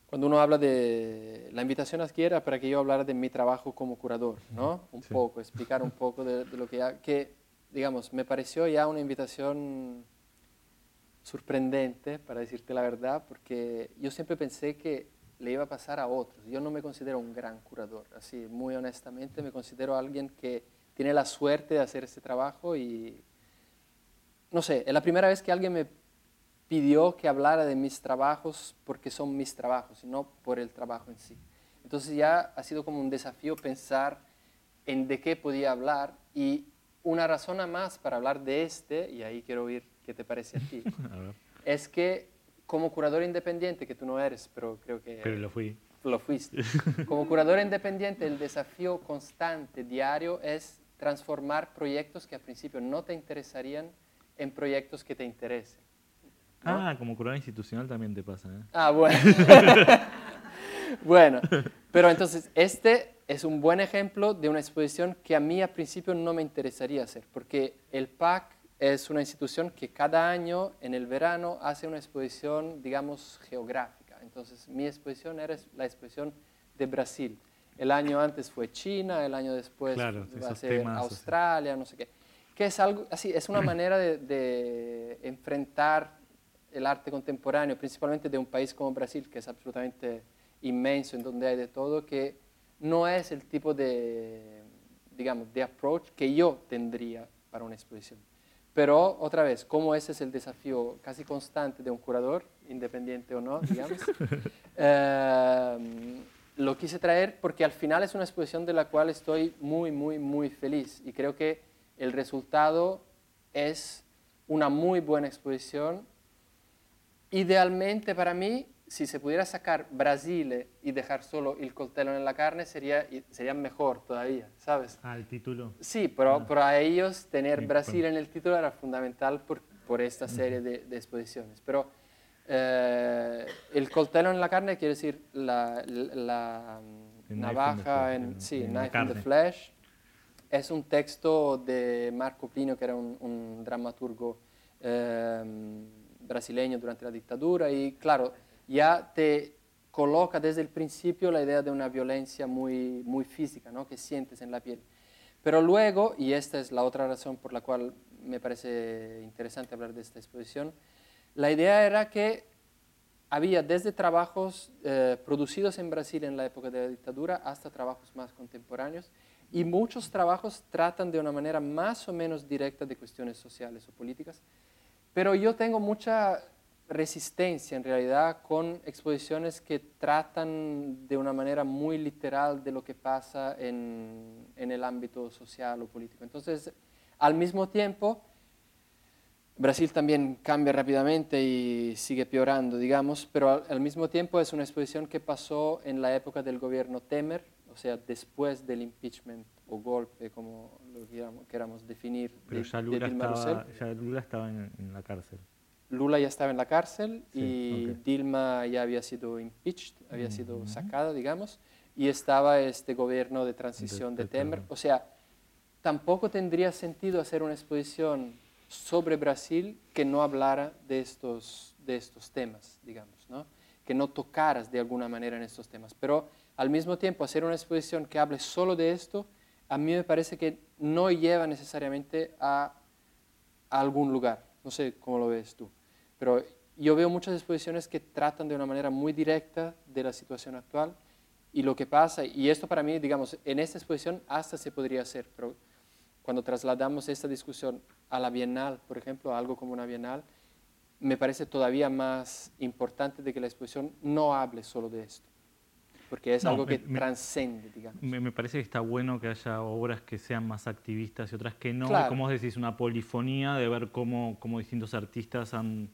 cuando uno habla de la invitación era para que yo hablara de mi trabajo como curador, ¿no? Un sí. poco, explicar un poco de, de lo que, ya, que, digamos, me pareció ya una invitación sorprendente, para decirte la verdad, porque yo siempre pensé que le iba a pasar a otros. Yo no me considero un gran curador, así, muy honestamente, me considero alguien que tiene la suerte de hacer este trabajo y, no sé, es la primera vez que alguien me pidió que hablara de mis trabajos porque son mis trabajos y no por el trabajo en sí. Entonces ya ha sido como un desafío pensar en de qué podía hablar y una razón más para hablar de este, y ahí quiero oír qué te parece a ti, es que como curador independiente, que tú no eres, pero creo que... Pero lo fui. Lo fuiste. Como curador independiente, el desafío constante, diario, es transformar proyectos que al principio no te interesarían en proyectos que te interesen. ¿No? Ah, como curador institucional también te pasa. ¿eh? Ah, bueno. bueno, pero entonces este es un buen ejemplo de una exposición que a mí al principio no me interesaría hacer, porque el PAC es una institución que cada año en el verano hace una exposición, digamos, geográfica. Entonces mi exposición era la exposición de Brasil. El año antes fue China, el año después claro, va a ser Australia, no sé qué. Que es algo así, es una manera de, de enfrentar el arte contemporáneo, principalmente de un país como Brasil, que es absolutamente inmenso, en donde hay de todo, que no es el tipo de, digamos, de approach que yo tendría para una exposición. Pero otra vez, como ese es el desafío casi constante de un curador, independiente o no, digamos, eh, lo quise traer porque al final es una exposición de la cual estoy muy, muy, muy feliz y creo que el resultado es una muy buena exposición Idealmente para mí, si se pudiera sacar Brasil y dejar solo el coltello en la carne, sería, sería mejor todavía, ¿sabes? Ah, el título. Sí, pero ah. para ellos tener sí, Brasil en el título era fundamental por, por esta serie de, de exposiciones. Pero eh, el coltello en la carne quiere decir la, la, la navaja en, en, sí, en knife in the flesh. Es un texto de Marco Plinio, que era un, un dramaturgo eh, brasileño durante la dictadura y claro, ya te coloca desde el principio la idea de una violencia muy, muy física, ¿no? que sientes en la piel. Pero luego, y esta es la otra razón por la cual me parece interesante hablar de esta exposición, la idea era que había desde trabajos eh, producidos en Brasil en la época de la dictadura hasta trabajos más contemporáneos, y muchos trabajos tratan de una manera más o menos directa de cuestiones sociales o políticas, pero yo tengo mucha resistencia en realidad con exposiciones que tratan de una manera muy literal de lo que pasa en, en el ámbito social o político. Entonces, al mismo tiempo, Brasil también cambia rápidamente y sigue peorando, digamos, pero al, al, mismo tiempo es una exposición que pasó en la época del gobierno Temer, o sea, después del impeachment o golpe, como lo queramos, queramos definir, Pero de, ya de Lula, Dilma estaba, ya Lula estaba en, en la cárcel. Lula ya estaba en la cárcel Sí, y ok. Dilma ya había sido impeached, había sido Ujú. sacada, digamos, y estaba este gobierno de transición De- de, de Temer. Temer. O sea, tampoco tendría sentido hacer una exposición sobre Brasil que no hablara de estos, de estos temas, digamos, ¿no? que no tocaras de alguna manera en estos temas. Pero al mismo tiempo, hacer una exposición que hable solo de esto, a mí me parece que no lleva necesariamente a a algún lugar. No sé cómo lo ves tú, pero yo veo muchas exposiciones que tratan de una manera muy directa de la situación actual y lo que pasa, y esto para mí, digamos, en esta exposición hasta se podría hacer, pero cuando trasladamos esta discusión a la Bienal, por ejemplo, a algo como una Bienal, me parece todavía más importante de que la exposición no hable solo de esto, porque es No, algo que me- transcende, digamos. Me, me parece que está bueno que haya obras que sean más activistas y otras que no. Claro. Como decís, una polifonía de ver cómo, cómo distintos artistas han,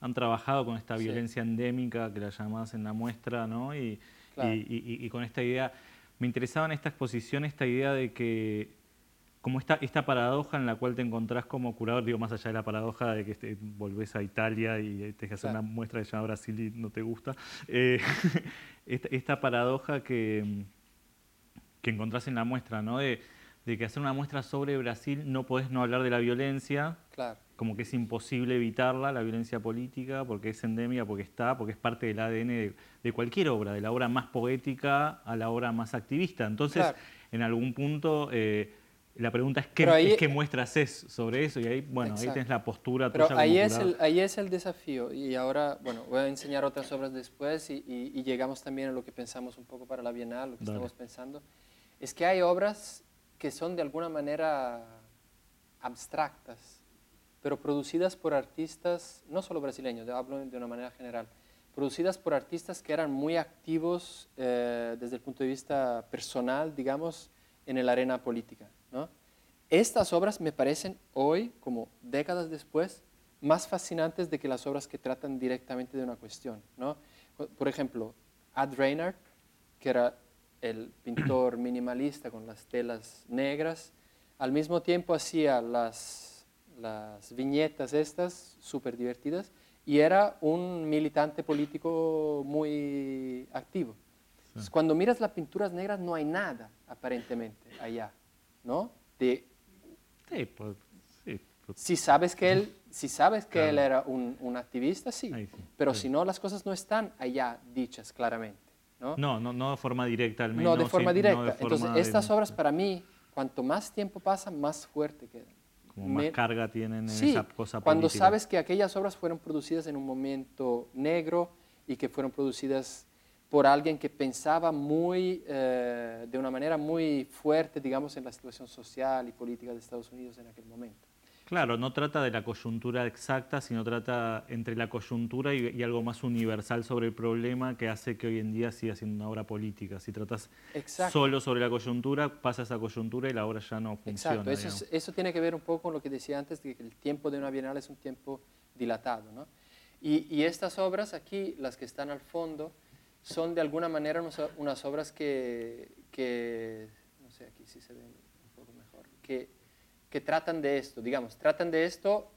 han trabajado con esta Sí. violencia endémica que la llamás en la muestra, ¿no? Y, Claro. y, y- y con esta idea, me interesaba en esta exposición esta idea de que, como esta, esta paradoja en la cual te encontrás como curador, digo, más allá de la paradoja de que este, volvés a Italia y tenés que hacer Claro. una muestra que se llama Brasil y no te gusta, eh, esta, esta paradoja que que encontrás en la muestra, ¿no? De, de que hacer una muestra sobre Brasil no podés no hablar de la violencia, Claro, como que es imposible evitarla, la violencia política, porque es endémica, porque está, porque es parte del ADN de, de cualquier obra, de la obra más poética a la obra más activista. Entonces, Claro. en algún punto, eh, la pregunta es qué, Pero ahí- es qué muestras es sobre eso, y ahí, bueno, ahí Exacto. tenés la postura Pero tuya ahí como es, el, ahí es el desafío y ahora, bueno, voy a enseñar otras obras después y, y- y llegamos también a lo que pensamos un poco para la Bienal, lo que Dale. estamos pensando. Es que hay obras que son de alguna manera abstractas, pero producidas por artistas, no solo brasileños, hablo de una manera general, producidas por artistas que eran muy activos eh, desde el punto de vista personal, digamos, en el arena política. Estas obras me parecen hoy, como décadas después, más fascinantes de que las obras que tratan directamente de una cuestión. ¿no? Por ejemplo, Ad Reinhardt, que era el pintor minimalista con las telas negras, al mismo tiempo hacía las, las viñetas estas, súper divertidas, y era un militante político muy activo. Entonces, Cuando miras las pinturas negras no hay nada, aparentemente, allá, ¿no? De, Sí, pues, sí, pues, si sabes que él, si sabes que Claro. él era un, un activista, sí, pero sí. si no, las cosas no están allá dichas claramente, ¿no? no, no, no de forma directa al menos. No, de forma no directa. Entonces, de- estas obras para mí, cuanto más tiempo pasa, más fuerte quedan. como más Me- carga tienen en Sí, esa cosa cuando política. sabes que aquellas obras fueron producidas en un momento negro y que fueron producidas por alguien que pensaba muy, eh, de una manera muy fuerte, digamos, en la situación social y política de Estados Unidos en aquel momento. Claro, no trata de la coyuntura exacta, sino trata entre la coyuntura y, y algo más universal sobre el problema que hace que hoy en día siga siendo una obra política. Si tratas Exacto. solo sobre la coyuntura, pasa esa coyuntura y la obra ya no funciona. Exacto, eso, es- eso tiene que ver un poco con lo que decía antes, de que el tiempo de una bienal es un tiempo dilatado. ¿no? Y, y estas obras aquí, las que están al fondo, son de alguna manera unas, obras que, que, no sé, aquí sí se ven un poco mejor, que, que tratan de esto, digamos, tratan de esto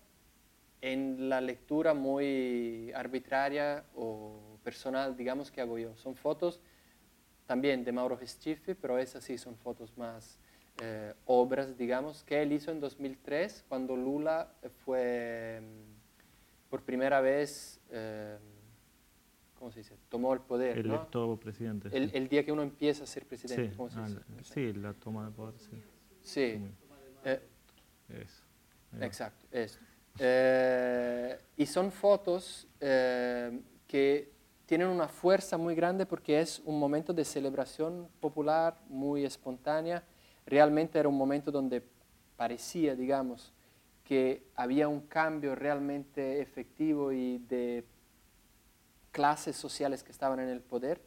en la lectura muy arbitraria o personal, digamos, que hago yo. Son fotos también de Mauro Geschifi, pero esas sí son fotos más eh, obras, digamos, que él hizo en 2003 cuando Lula fue mm, por primera vez, eh, ¿cómo se dice?, tomó el poder, ¿no? Electo presidente. El, sí. el día que uno empieza a ser presidente, sí, ¿cómo se dice? la- sí, la toma de poder, sí. Sí, eh, Eso. Exacto, esto. Eh, y son fotos eh, que tienen una fuerza muy grande porque es un momento de celebración popular muy espontánea. Realmente era un momento donde parecía, digamos, que había un cambio realmente efectivo y de clases sociales que estaban en el poder.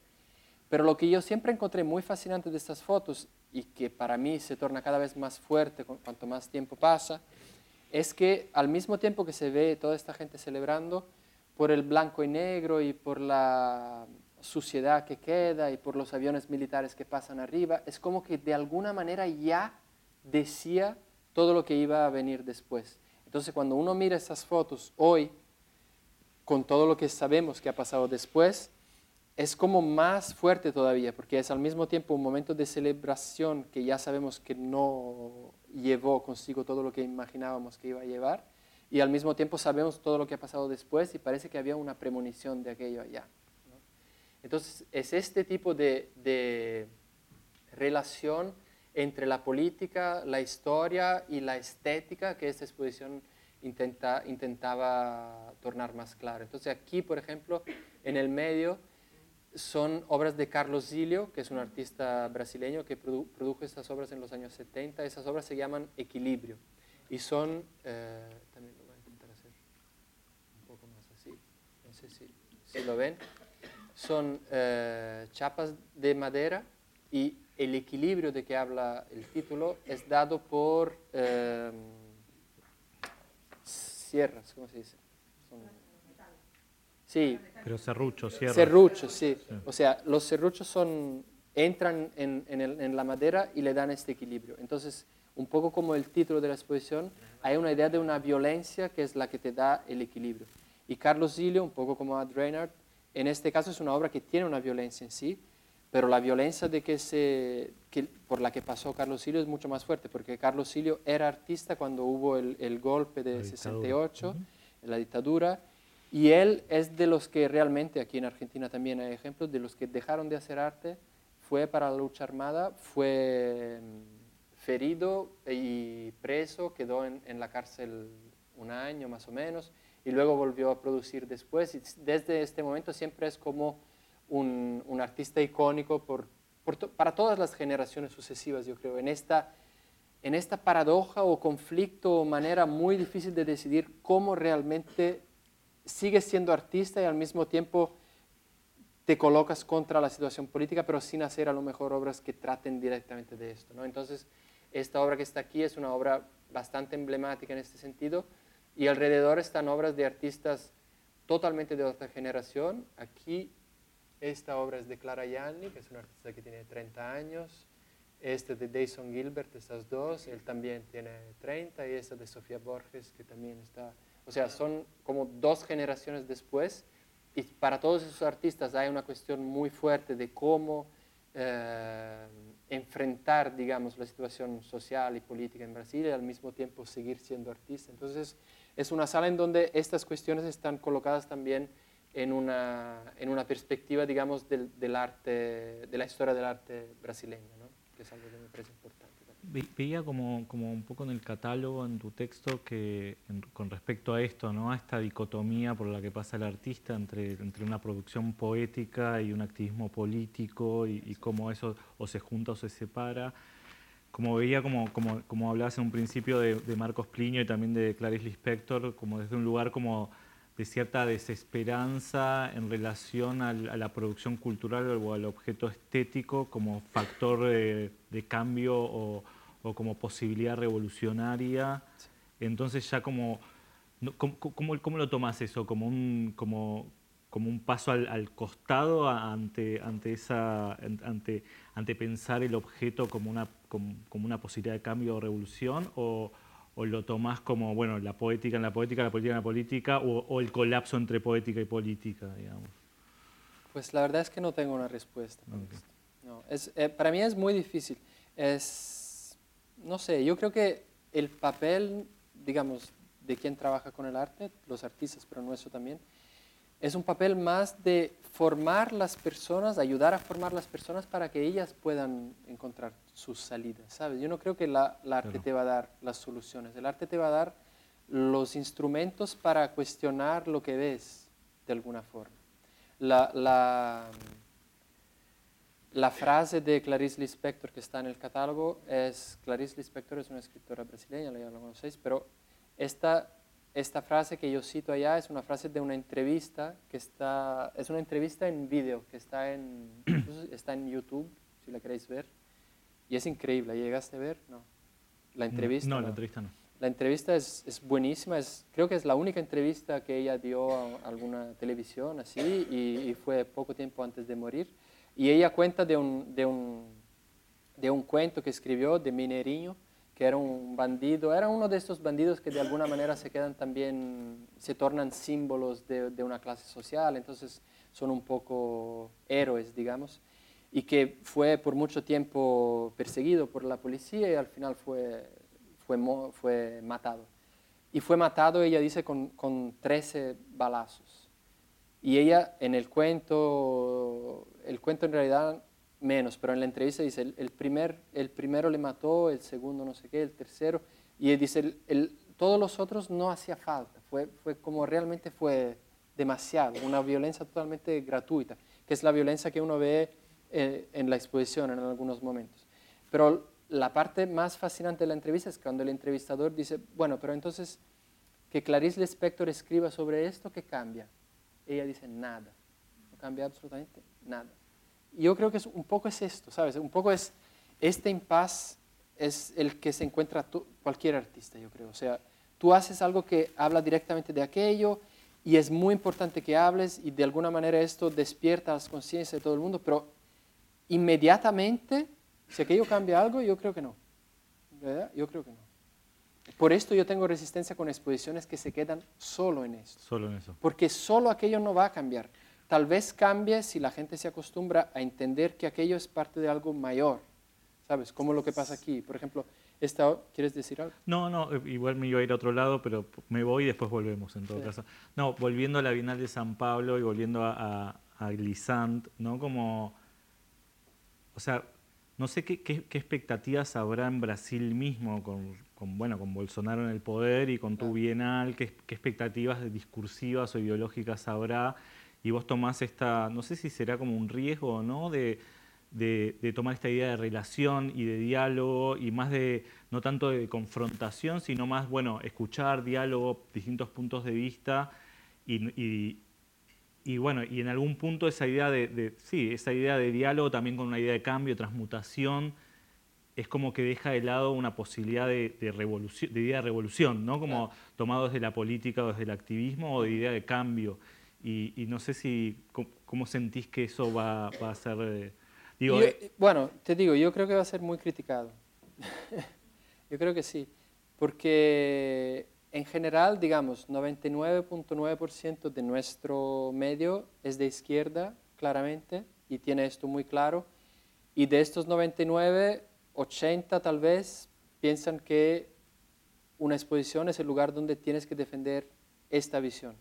Pero lo que yo siempre encontré muy fascinante de estas fotos y que para mí se torna cada vez más fuerte cu- cuanto más tiempo pasa, es que al mismo tiempo que se ve toda esta gente celebrando, por el blanco y negro y por la suciedad que queda y por los aviones militares que pasan arriba, es como que de alguna manera ya decía todo lo que iba a venir después. Entonces cuando uno mira esas fotos hoy, con todo lo que sabemos que ha pasado después, es como más fuerte todavía, porque es al mismo tiempo un momento de celebración que ya sabemos que no llevó consigo todo lo que imaginábamos que iba a llevar, y al mismo tiempo sabemos todo lo que ha pasado después y parece que había una premonición de aquello allá. Entonces, es este tipo de, relación entre la política, la historia y la estética que esta exposición intenta, intentaba tornar más claro. Entonces, aquí, por ejemplo, en el medio son obras de Carlos Zilio, que es un artista brasileño que produjo estas obras en los años 70. Esas obras se llaman Equilibrio y son, eh, también lo voy a intentar hacer un poco más así, no sé si, si lo ven, son eh, chapas de madera y el equilibrio de que habla el título es dado por eh, sierras, ¿cómo se dice? sí. Pero serruchos, sierras. Serruchos, sí. O sea, los serruchos son, entran en, en, la madera y le dan este equilibrio. Entonces, un poco como el título de la exposición, hay una idea de una violencia que es la que te da el equilibrio. Y Carlos Zilio, un poco como Ad Reinhardt, en este caso es una obra que tiene una violencia en sí, pero la violencia de que se, por la que pasó Carlos Silio es mucho más fuerte, porque Carlos Silio era artista cuando hubo el, golpe de 68, en la dictadura, y él es de los que realmente, aquí en Argentina también hay ejemplos, de los que dejaron de hacer arte, fue para la lucha armada, fue mm, ferido y preso, quedó en, en la cárcel un año más o menos, y luego volvió a producir después. Y desde este momento siempre es como un, artista icónico para todas las generaciones sucesivas, yo creo, en esta, en esta paradoja o conflicto o manera muy difícil de decidir cómo realmente sigues siendo artista y al mismo tiempo te colocas contra la situación política, pero sin hacer a lo mejor obras que traten directamente de esto. ¿no? Entonces, esta obra que está aquí es una obra bastante emblemática en este sentido y alrededor están obras de artistas totalmente de otra generación. Aquí esta obra es de Clara Yanni, que es una artista que tiene 30 años. Este de Dayson Gilbert, estas dos, él también tiene 30. Y esta de Sofía Borges, que también está... O sea, son como dos generaciones después. Y para todos esos artistas hay una cuestión muy fuerte de cómo eh, enfrentar, digamos, la situación social y política en Brasil y al mismo tiempo seguir siendo artista. Entonces, es una sala en donde estas cuestiones están colocadas también en una, en una perspectiva, digamos, del, del, arte, de la historia del arte brasileño, ¿no? que es algo que me parece importante. Veía como, como un poco en el catálogo, en tu texto, que con respecto a esto, ¿no? a esta dicotomía por la que pasa el artista entre, entre una producción poética y un activismo político y, y cómo eso o se junta o se separa, como veía, como, como, como hablabas en un principio de, Marcos Plinio y también de Clarice Lispector, como desde un lugar como de cierta desesperanza en relación a la producción cultural o al objeto estético como factor de, cambio o, o, como posibilidad revolucionaria. Entonces ya como, ¿cómo, cómo, lo tomas eso? ¿Como un, como, como un paso al, costado ante, ante, esa, ante, ante pensar el objeto como una, como, una posibilidad de cambio o revolución? ¿O, o lo tomás como, bueno, la poética en la poética, la política en la política, o, el colapso entre poética y política, digamos? Pues la verdad es que no tengo una respuesta. No, es, eh, para mí es muy difícil. Es, no sé, yo creo que el papel, digamos, de quien trabaja con el arte, los artistas, pero nuestro también, es un papel más de formar las personas, ayudar a formar las personas para que ellas puedan encontrar sus salidas, ¿sabes? Yo no creo que la, el arte te va a dar las soluciones, el arte te va a dar los instrumentos para cuestionar lo que ves de alguna forma. La, la, la frase de Clarice Lispector que está en el catálogo es, Clarice Lispector es una escritora brasileña, ya lo conocéis, pero esta esta frase que yo cito allá es una frase de una entrevista que está, es una entrevista en vídeo que está en, está en YouTube, si la queréis ver. Y es increíble, ¿llegaste a ver? No. La entrevista. No, la entrevista no. La entrevista es, es buenísima, es, creo que es la única entrevista que ella dio a alguna televisión así y, y fue poco tiempo antes de morir. Y ella cuenta de un, de un, de un cuento que escribió de Mineriño, que era un bandido, era uno de estos bandidos que de alguna manera se quedan también, se tornan símbolos de, una clase social, entonces son un poco héroes, digamos, y que fue por mucho tiempo perseguido por la policía y al final fue fue, fue matado. Y fue matado, ella dice, con, con 13 balazos. Y ella en el cuento, el cuento en realidad menos, pero en la entrevista dice, el, primer, el primero le mató, el segundo no sé qué, el tercero, y él dice, el, todos los otros no hacía falta, fue, fue como realmente fue demasiado, una violencia totalmente gratuita, que es la violencia que uno ve eh, en la exposición en algunos momentos. Pero la parte más fascinante de la entrevista es cuando el entrevistador dice, bueno, pero entonces que Clarice Lispector escriba sobre esto, ¿qué cambia? Ella dice, nada, no cambia absolutamente nada. Yo creo que es, un poco es esto, ¿sabes? Un poco es, este impas es el que se encuentra cualquier artista, yo creo. O sea, tú haces algo que habla directamente de aquello y es muy importante que hables y de alguna manera esto despierta las conciencias de todo el mundo, pero inmediatamente si aquello cambia algo, yo creo que no. ¿Verdad? Yo creo que no. Por esto yo tengo resistencia con exposiciones que se quedan solo en eso. Solo en eso. Porque solo aquello no va a cambiar. Tal vez cambie si la gente se acostumbra a entender que aquello es parte de algo mayor. ¿Sabes? Como lo que pasa aquí. Por ejemplo, esta, ¿quieres decir algo? No, no, igual me iba a ir a otro lado, pero me voy y después volvemos en todo caso. No, volviendo a la Bienal de San Pablo y volviendo a, a, a Glissant, ¿no? Como, o sea, no sé qué, expectativas habrá en Brasil mismo con, bueno, con Bolsonaro en el poder y con tu Bienal, qué, expectativas discursivas o ideológicas habrá. Y vos tomás esta, no sé si será como un riesgo o no, de, tomar esta idea de relación y de diálogo y más de, no tanto de confrontación, sino más, bueno, escuchar, diálogo, distintos puntos de vista y, y bueno, y en algún punto esa idea de, sí, esa idea de diálogo también con una idea de cambio, transmutación, es como que deja de lado una posibilidad de, revolución, de idea de revolución, ¿no? Como tomado desde la política o desde el activismo o de idea de cambio. Y, no sé si, ¿cómo, sentís que eso va, a ser? Eh, digo, eh, bueno, te digo, yo creo que va a ser muy criticado. yo creo que sí, porque en general, digamos, 99.9% de nuestro medio es de izquierda, claramente, y tiene esto muy claro. Y de estos 99, 80 tal vez piensan que una exposición es el lugar donde tienes que defender esta visión.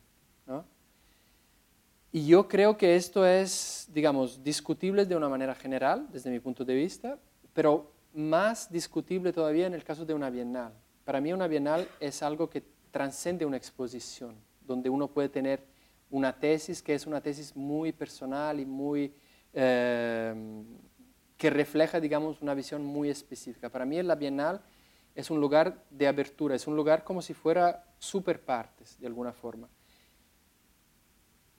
Y yo creo que esto es, digamos, discutible de una manera general, desde mi punto de vista, pero más discutible todavía en el caso de una bienal. Para mí una bienal es algo que transcende una exposición, donde uno puede tener una tesis que es una tesis muy personal y muy... Em, que refleja, digamos, una visión muy específica. Para mí la Bienal es un lugar de abertura, es un lugar como si fuera superpartes, de alguna forma.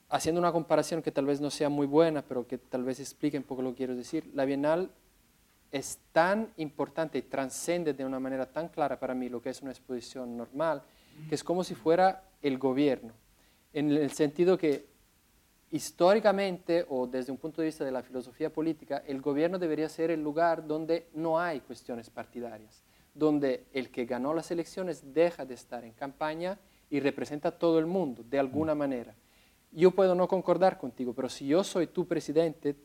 Haciendo una comparación que tal vez no sea muy buena, pero que tal vez explique un poco lo que quiero decir, la Bienal es tan importante y transcende de una manera tan clara para mí lo que es una exposición normal, que es como si fuera el gobierno, en el sentido que históricamente o desde un punto de vista de la filosofía política, el gobierno debería ser el lugar donde no hay cuestiones partidarias, donde el que ganó las elecciones deja de estar en campaña y representa a todo el mundo de alguna manera. Yo puedo no concordar contigo, pero si yo soy tu presidente,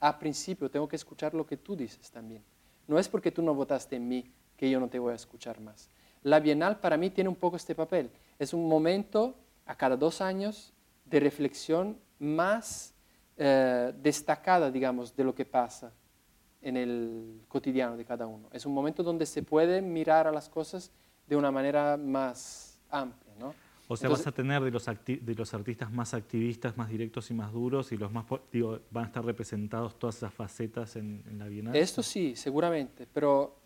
a principio tengo que escuchar lo que tú dices también. No es porque tú no votaste en mí que yo no te voy a escuchar más. La Bienal para mí tiene un poco este papel. Es un momento a cada dos años de reflexión más eh, destacada, digamos, de lo que pasa en el cotidiano de cada uno. Es un momento donde se puede mirar a las cosas de una manera más amplia. ¿no? O sea, vas a tener de los, de los artistas más activistas, más directos y más duros, y los más, digo, van a estar representados todas esas facetas en, la Bienal. Esto sí, seguramente, pero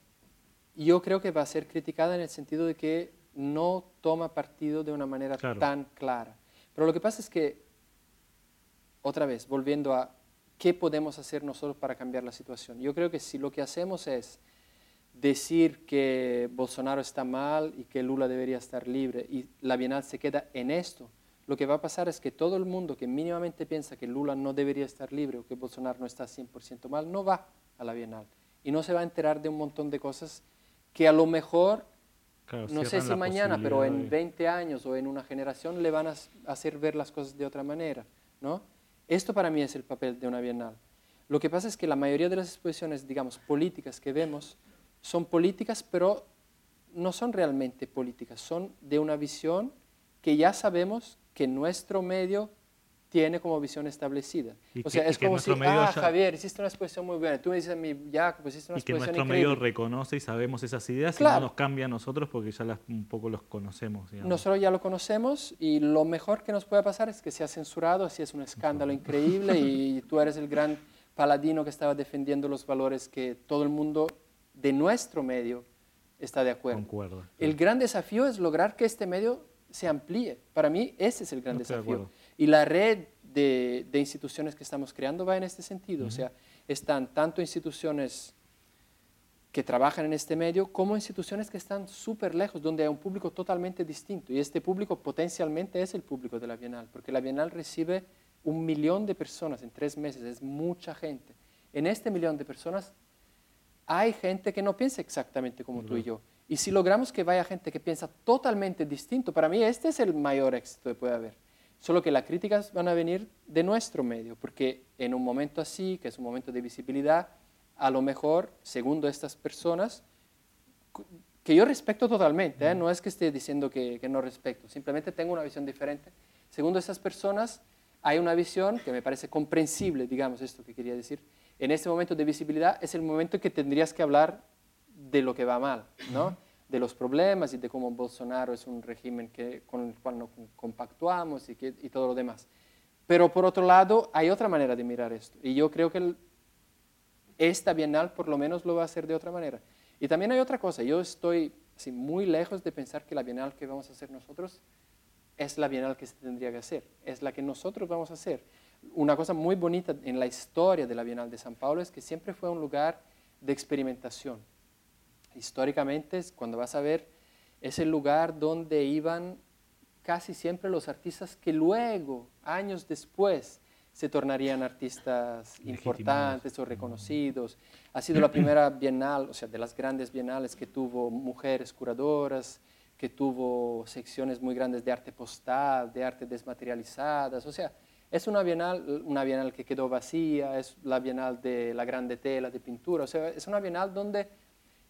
yo creo que va a ser criticada en el sentido de que no toma partido de una manera tan clara. Pero lo que pasa es que, otra vez, volviendo a qué podemos hacer nosotros para cambiar la situación, yo creo que si lo que hacemos es decir que Bolsonaro está mal y que Lula debería estar libre y la Bienal se queda en esto, lo que va a pasar es que todo el mundo que mínimamente piensa que Lula no debería estar libre o que Bolsonaro no está 100% mal, no va a la Bienal y no se va a enterar de un montón de cosas que a lo mejor, no sé si mañana, pero en 20 años o en una generación le van a hacer ver las cosas de otra manera. ¿no? Esto para mí es el papel de una Bienal. Lo que pasa es que la mayoría de las exposiciones, digamos, políticas que vemos, son políticas, pero no son realmente políticas, son de una visión que ya sabemos que nuestro medio tiene como visión establecida. o sea, es como si, ah, Javier, hiciste una exposición muy buena. Tú me dices a mí, ya, pues hiciste una y exposición Y que nuestro medio reconoce y sabemos esas ideas y no nos cambia a nosotros porque ya las, un poco los conocemos. Nosotros ya lo conocemos y lo mejor que nos puede pasar es que sea censurado, así es un escándalo increíble y tú eres el gran paladino que estaba defendiendo los valores que todo el mundo de nuestro medio está de acuerdo. Concuerdo. El gran desafío es lograr que este medio se amplíe. Para mí ese es el gran desafío. Y la red de, instituciones que estamos creando va en este sentido. O sea, están tanto instituciones que trabajan en este medio como instituciones que están súper lejos, donde hay un público totalmente distinto. Y este público potencialmente es el público de la Bienal, porque la Bienal recibe un millón de personas en tres meses, es mucha gente. En este millón de personas hay gente que no piensa exactamente como tú y yo. Y si logramos que vaya gente que piensa totalmente distinto, para mí este es el mayor éxito que puede haber. Solo que las críticas van a venir de nuestro medio, porque en un momento así, que es un momento de visibilidad, a lo mejor, segundo estas personas, que yo respeto totalmente, ¿eh? no es que esté diciendo que, que no respeto, simplemente tengo una visión diferente. Segundo estas personas, hay una visión que me parece comprensible, digamos esto que quería decir. En este momento de visibilidad es el momento en que tendrías que hablar de lo que va mal, ¿no? de los problemas y de cómo Bolsonaro es un régimen que, con el cual no compactuamos y, que, y todo lo demás. Pero por otro lado, hay otra manera de mirar esto. Y yo creo que esta bienal por lo menos lo va a hacer de otra manera. Y también hay otra cosa. Yo estoy así, muy lejos de pensar que la bienal que vamos a hacer nosotros es la bienal que se tendría que hacer, es la que nosotros vamos a hacer. Una cosa muy bonita en la historia de la Bienal de San Pablo es que siempre fue un lugar de experimentación. Históricamente, cuando vas a ver, es el lugar donde iban casi siempre los artistas que luego, años después, se tornarían artistas importantes o reconocidos. Ha sido la primera bienal, o sea, de las grandes bienales que tuvo mujeres curadoras, que tuvo secciones muy grandes de arte postal, de arte desmaterializadas, o sea, es una bienal, una bienal que quedó vacía, es la bienal de la grande tela, de pintura, o sea, es una bienal donde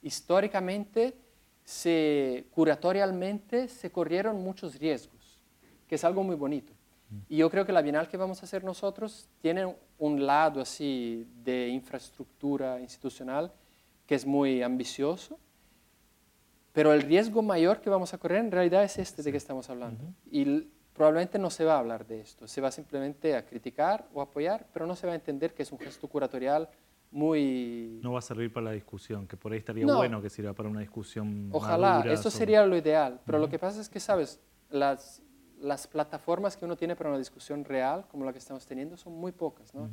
históricamente, se, curatorialmente, se corrieron muchos riesgos, que es algo muy bonito. Y yo creo que la bienal que vamos a hacer nosotros tiene un lado así de infraestructura institucional que es muy ambicioso, pero el riesgo mayor que vamos a correr en realidad es este de que estamos hablando. Y probablemente no se va a hablar de esto, se va simplemente a criticar o apoyar, pero no se va a entender que es un gesto curatorial muy... No va a servir para la discusión, que por ahí estaría bueno que sirva para una discusión. Ojalá, eso sería lo ideal, pero lo que pasa es que, sabes, las, las plataformas que uno tiene para una discusión real, como la que estamos teniendo, son muy pocas. ¿no?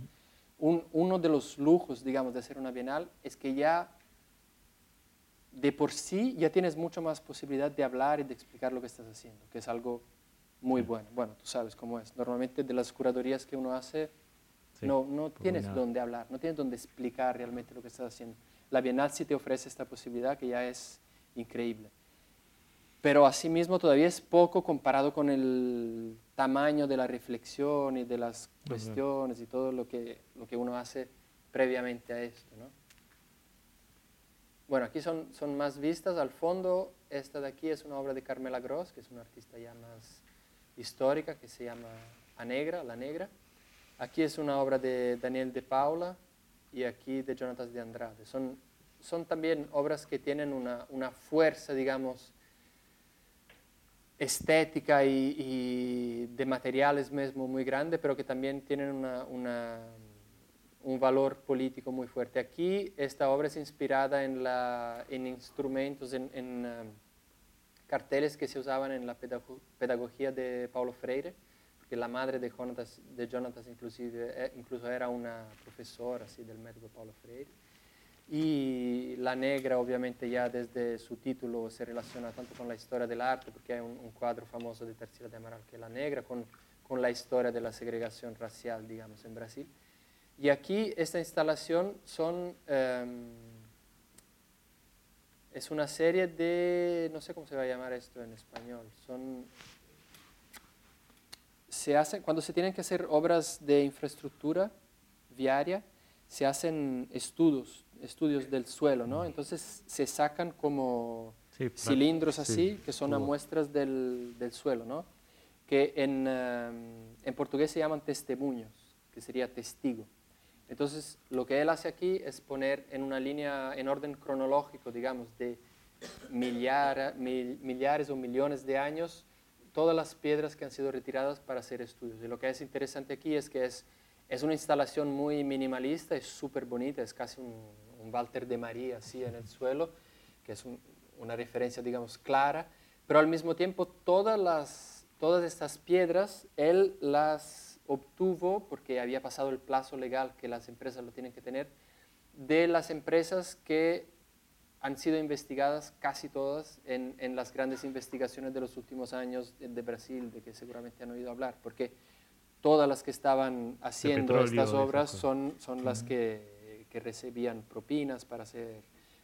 Un, uno de los lujos, digamos, de hacer una bienal es que ya de por sí ya tienes mucho más posibilidad de hablar y de explicar lo que estás haciendo, que es algo muy bueno. Bueno, tú sabes cómo es. Normalmente de las curadurías que uno hace, no, no tienes donde hablar, no tienes donde explicar realmente lo que estás haciendo. La Bienal sí te ofrece esta posibilidad que ya es increíble. Pero asimismo todavía es poco comparado con el tamaño de la reflexión y de las cuestiones y todo lo que, lo que uno hace previamente a esto. ¿no? Bueno, aquí son, son más vistas. Al fondo, esta de aquí es una obra de Carmela Gross, que es una artista ya más histórica, que se llama A Negra, La Negra. Aquí es una obra de Daniel de Paula y aquí de Jonathan de Andrade. Son, son también obras que tienen una, una fuerza, digamos, estética y, de materiales mismo muy grande, pero que también tienen una, un valor político muy fuerte. Aquí esta obra es inspirada en, la, en instrumentos, en, en um, carteles que se usaban en la pedagogía de Paulo Freire, porque la madre de Jonatas, de Jonatas inclusive, eh, incluso era una profesora así, del método Paulo Freire. y La Negra obviamente ya desde su título se relaciona tanto con la historia del arte, porque hay un, cuadro famoso de Tercera de Amaral que es La Negra, con, con, la historia de la segregación racial, digamos, en Brasil. Y aquí esta instalación son, em, es una serie de, no sé cómo se va a llamar esto en español, son, se hace, cuando se tienen que hacer obras de infraestructura viaria, se hacen estudios estudios del suelo, ¿no? Entonces se sacan como cilindros así, que son muestras del, del, suelo, ¿no? Que en, em, en portugués se llaman testemunhos, que sería testigo. Entonces, lo que él hace aquí es poner en una línea, en orden cronológico, digamos, de millar, millares o millones de años, todas las piedras que han sido retiradas para hacer estudios. Y lo que es interesante aquí es que es, es una instalación muy minimalista, es súper bonita, es casi un, un Walter de María así en el suelo, que es una referencia, digamos, clara, pero al mismo tiempo todas, las, todas estas piedras él las obtuvo porque había pasado el plazo legal que las empresas lo tienen que tener, de las empresas que han sido investigadas casi todas en, en, las grandes investigaciones de los últimos años de, Brasil, de que seguramente han oído hablar, porque todas las que estaban haciendo estas obras son, son las que que recibían propinas para hacer,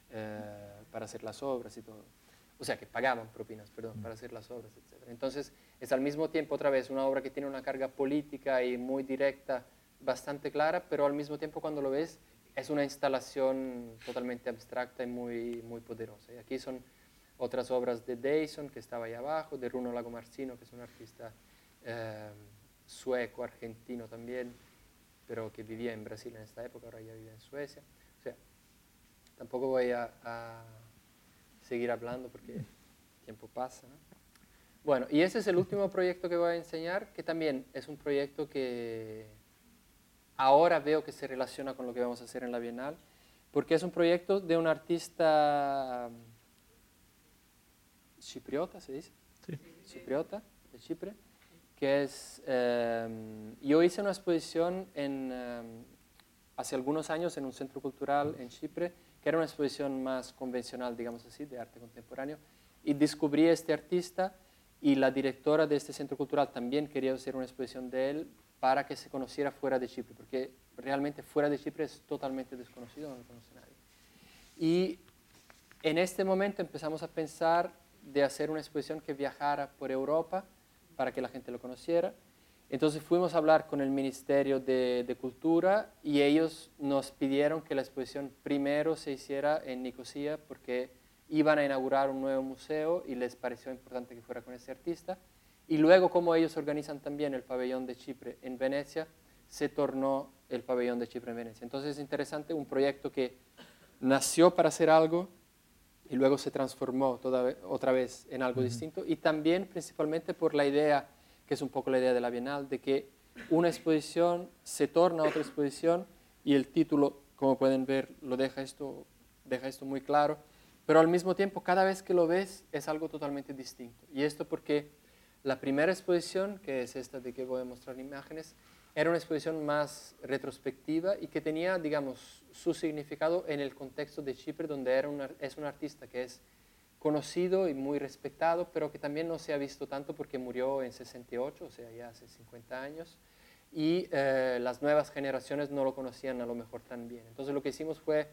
eh, para hacer las obras y todo. O sea, que pagaban propinas, perdón, para hacer las obras, etc. Entonces, es al mismo tiempo, otra vez, una obra que tiene una carga política y muy directa, bastante clara, pero al mismo tiempo cuando lo ves, es una instalación totalmente abstracta y muy, muy poderosa. Y aquí son otras obras de Dyson, que estaba ahí abajo, de Bruno Lagomarsino, que es un artista eh, sueco, argentino también, pero que vivía en Brasil en esta época, ahora ya vive en Suecia. O sea, tampoco voy a, seguir hablando porque el tiempo pasa. Bueno, y ese es el último proyecto que voy a enseñar, que también es un proyecto que ahora veo que se relaciona con lo que vamos a hacer en la Bienal, porque es un proyecto de un artista chipriota, ¿se dice? Sí. Chipriota, de Chipre que es, em, yo hice una exposición en, em, hace algunos años en un centro cultural en Chipre, que era una exposición más convencional, digamos así, de arte contemporáneo, y descubrí a este artista y la directora de este centro cultural también quería hacer una exposición de él para que se conociera fuera de Chipre, porque realmente fuera de Chipre es totalmente desconocido, no lo conoce nadie. Y en este momento empezamos a pensar de hacer una exposición que viajara por Europa, para que la gente lo conociera. Entonces fuimos a hablar con el Ministerio de, Cultura y ellos nos pidieron que la exposición primero se hiciera en Nicosia porque iban a inaugurar un nuevo museo y les pareció importante que fuera con ese artista. Y luego, como ellos organizan también el pabellón de Chipre en Venecia, se tornó el pabellón de Chipre en Venecia. Entonces es interesante, un proyecto que nació para hacer algo y luego se transformó toda, otra vez en algo distinto y también principalmente por la idea, que es un poco la idea de la Bienal, de que una exposición se torna otra exposición y el título, como pueden ver, lo deja esto, deja esto muy claro, pero al mismo tiempo cada vez que lo ves es algo totalmente distinto. Y esto porque la primera exposición, que es esta de que voy a mostrar imágenes, era una exposición más retrospectiva y que tenía, digamos, su significado en el contexto de Chipre, donde era es un artista que es conocido y muy respetado, pero que también no se ha visto tanto porque murió en 68, o sea, ya hace 50 años, y eh, las nuevas generaciones no lo conocían a lo mejor tan bien. Entonces lo que hicimos fue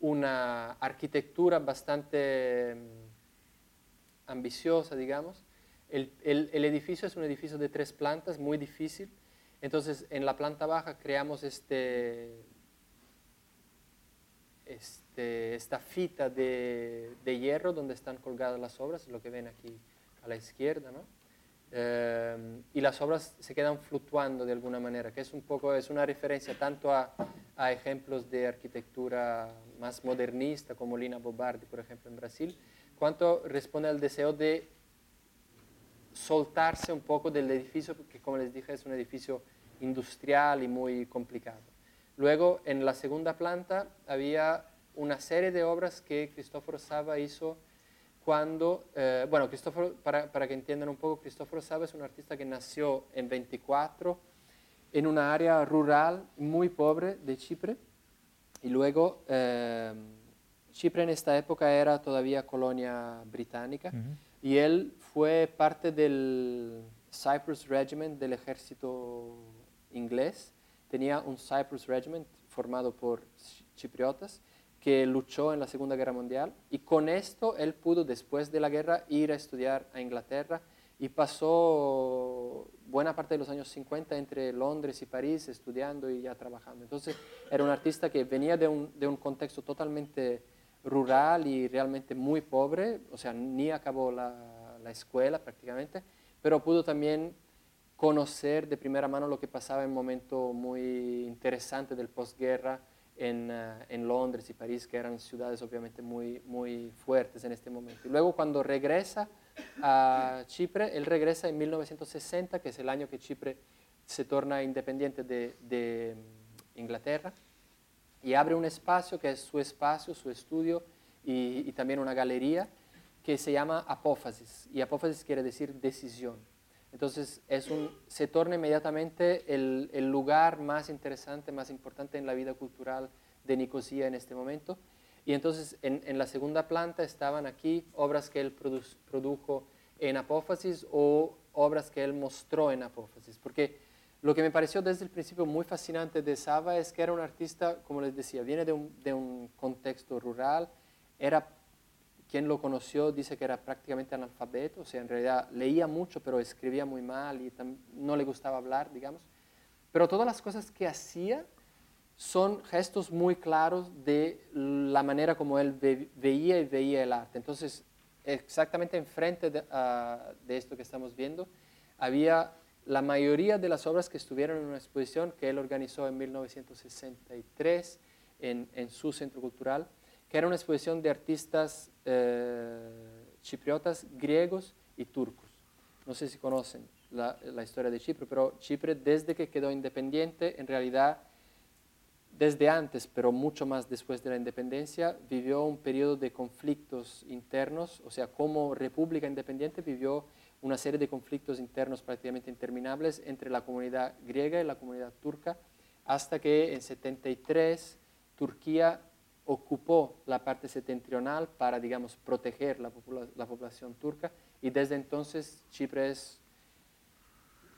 una arquitectura bastante mm, ambiciosa, digamos. El, el, edificio es un edificio de tres plantas, muy difícil, entonces, en la planta baja creamos este, este, esta fita de, hierro donde están colgadas las obras, lo que ven aquí a la izquierda, ¿no? Eh, y las obras se quedan fluctuando de alguna manera, que es un poco, es una referencia tanto a, a ejemplos de arquitectura más modernista como Lina Bobardi, por ejemplo, en Brasil, cuanto responde al deseo de soltarse un poco del edificio, porque como les dije es un edificio industrial y muy complicado. Luego, en la segunda planta había una serie de obras que Cristóforo Saba hizo cuando, eh, bueno, Cristóforo, para, para, que entiendan un poco, Cristóforo Saba es un artista que nació en 24 en una área rural muy pobre de Chipre y luego eh, Chipre en esta época era todavía colonia británica y él fue parte del Cyprus Regiment del ejército inglés. Tenía un Cyprus Regiment formado por chipriotas que luchó en la Segunda Guerra Mundial y con esto él pudo después de la guerra ir a estudiar a Inglaterra y pasó buena parte de los años 50 entre Londres y París estudiando y ya trabajando. Entonces era un artista que venía de un, de un contexto totalmente rural y realmente muy pobre, o sea, ni acabó la, la escuela prácticamente, pero pudo también conocer de primera mano lo que pasaba en un momento muy interesante del posguerra en, eh, en, Londres y París, que eran ciudades obviamente muy, muy fuertes en este momento. Y luego cuando regresa a Chipre, él regresa en 1960, que es el año que Chipre se torna independiente de, de mm, Inglaterra, y abre un espacio que es su espacio, su estudio y, y también una galería que se llama apófasis, y apófasis quiere decir decisión. Entonces se torna inmediatamente el, lugar más interesante, más importante en la vida cultural de Nicosia en este momento. Y entonces en, la segunda planta estaban aquí obras que él produ, produjo en apófasis o obras que él mostró en apófasis. Porque lo que me pareció desde el principio muy fascinante de Saba es que era un artista, como les decía, viene de un, de un contexto rural, era quien lo conoció dice que era prácticamente analfabeto, o sea, en realidad leía mucho, pero escribía muy mal y no le gustaba hablar, digamos. Pero todas las cosas que hacía son gestos muy claros de la manera como él veía y veía el arte. Entonces, exactamente enfrente de, uh, de esto que estamos viendo, había la mayoría de las obras que estuvieron en una exposición que él organizó en 1963 en, en su centro cultural que era una exposición de artistas eh, chipriotas, griegos y turcos. No sé si conocen la, la, historia de Chipre, pero Chipre desde que quedó independiente, en realidad desde antes, pero mucho más después de la independencia, vivió un periodo de conflictos internos, o sea, como república independiente vivió una serie de conflictos internos prácticamente interminables entre la comunidad griega y la comunidad turca, hasta que en 73 Turquía ocupó la parte septentrional para, digamos, proteger la, la, población turca y desde entonces Chipre es,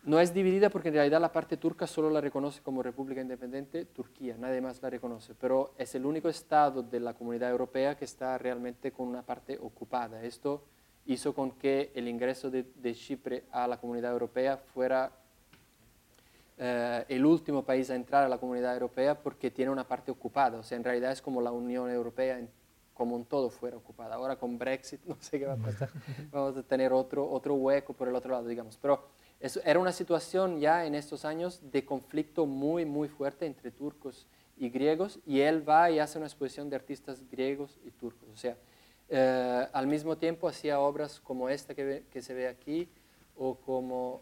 no es dividida porque en realidad la parte turca solo la reconoce como república independiente Turquía, nadie más la reconoce, pero es el único estado de la comunidad europea que está realmente con una parte ocupada. Esto hizo con que el ingreso de, de Chipre a la comunidad europea fuera eh, el último país a entrar a la comunidad europea porque tiene una parte ocupada. O sea, en realidad es como la Unión Europea en, como un todo fuera ocupada. Ahora con Brexit no sé qué va a pasar. Vamos a tener otro, otro hueco por el otro lado, digamos. Pero eso era una situación ya en estos años de conflicto muy, muy fuerte entre turcos y griegos y él va y hace una exposición de artistas griegos y turcos. O sea, eh, al mismo tiempo hacía obras como esta que, ve, que se ve aquí o como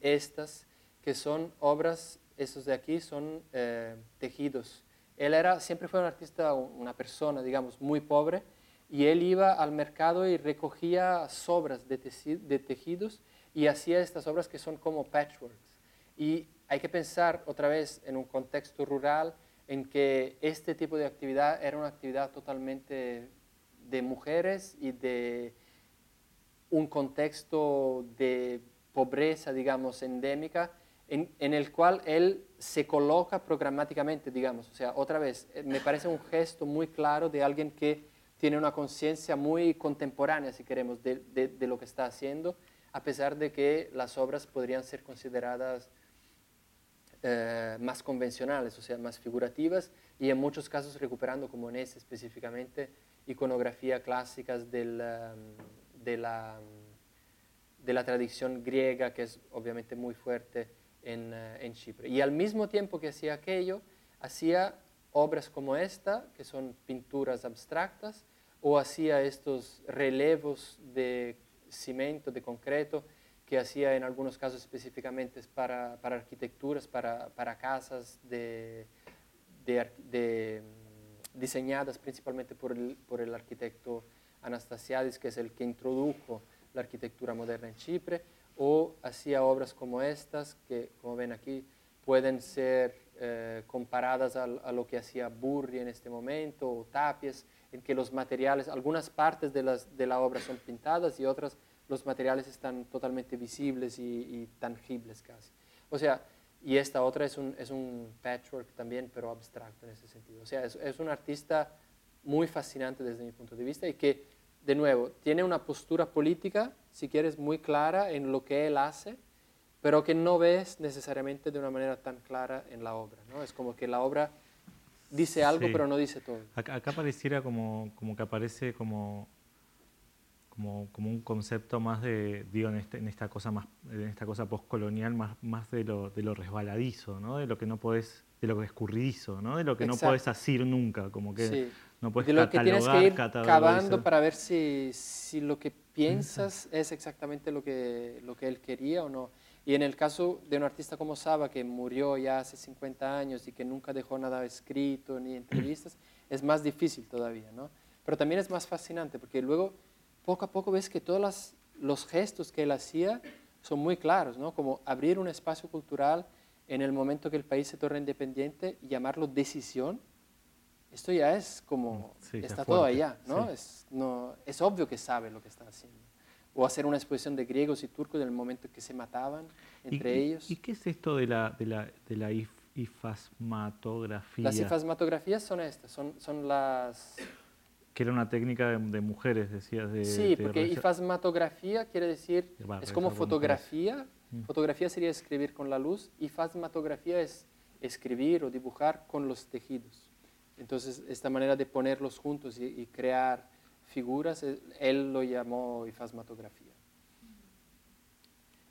estas que son obras, esos de aquí son eh, tejidos. Él era, siempre fue un artista, una persona, digamos, muy pobre, y él iba al mercado y recogía sobras de, de tejidos y hacía estas obras que son como patchworks. Y hay que pensar otra vez en un contexto rural en que este tipo de actividad era una actividad totalmente de mujeres y de un contexto de pobreza, digamos, endémica, en, el cual él se coloca programáticamente, digamos. O sea, otra vez, eh, me parece un gesto muy claro de alguien que tiene una conciencia muy contemporánea, si queremos, de, de, lo que está haciendo, a pesar de que las obras podrían ser consideradas eh, más convencionales, o sea, más figurativas, y en muchos casos recuperando, como en ese específicamente, iconografía clásicas del, um, de, la, de la tradición griega, que es obviamente muy fuerte en, uh, en, Chipre. Y al mismo tiempo que hacía aquello, hacía obras como esta, que son pinturas abstractas, o hacía estos relevos de cemento, de concreto, que hacía en algunos casos específicamente para, para arquitecturas, para, para casas de, de, de, mm, diseñadas principalmente por el, por el arquitecto Anastasiadis, que es el que introdujo la arquitectura moderna en Chipre, o hacía obras como estas, que como ven aquí pueden ser eh, comparadas a, lo que hacía Burri en este momento o Tapies, en que los materiales, algunas partes de, las, de la obra son pintadas y otras los materiales están totalmente visibles y, tangibles casi. O sea, y esta otra es un, es un, patchwork también, pero abstracto en ese sentido. O sea, es, es un artista muy fascinante desde mi punto de vista y que, de nuevo, tiene una postura política, si quieres, muy clara en lo que él hace, pero que no ves necesariamente de una manera tan clara en la obra. ¿no? Es como que la obra dice algo, pero no dice todo. Acá, pareciera como, como que aparece como, como, como, un concepto más de, digo, en, este, en esta cosa más, en esta cosa postcolonial, más, más de, lo, de lo resbaladizo, ¿no? de lo que no podés, de lo que escurridizo, ¿no? de lo que no podés asir nunca, como que no puedes De lo que tienes que ir cavando para ver si, si lo que piensas es exactamente lo que, lo que él quería o no. Y en el caso de un artista como Saba, que murió ya hace 50 años y que nunca dejó nada escrito ni entrevistas, es más difícil todavía, ¿no? Pero también es más fascinante porque luego, poco a poco, ves que todos los gestos que él hacía son muy claros, ¿no? Como abrir un espacio cultural en el momento que el país se torna independiente y llamarlo decisión. Esto ya es como, está todo allá, ¿no? Es, ¿no? es obvio que sabe lo que está haciendo o hacer una exposición de griegos y turcos en el momento que se mataban entre ellos. ¿Y qué es esto de la, de la, de la ifasmatografía? Las ifasmatografías son estas, son, son las... Que era una técnica de, mujeres, decías. De, sí, porque ifasmatografía quiere decir, es como fotografía. Mm. Fotografía sería escribir con la luz, ifasmatografía es escribir o dibujar con los tejidos. Entonces, esta manera de ponerlos juntos y crear figuras, eh, él lo llamó ifasmatografía.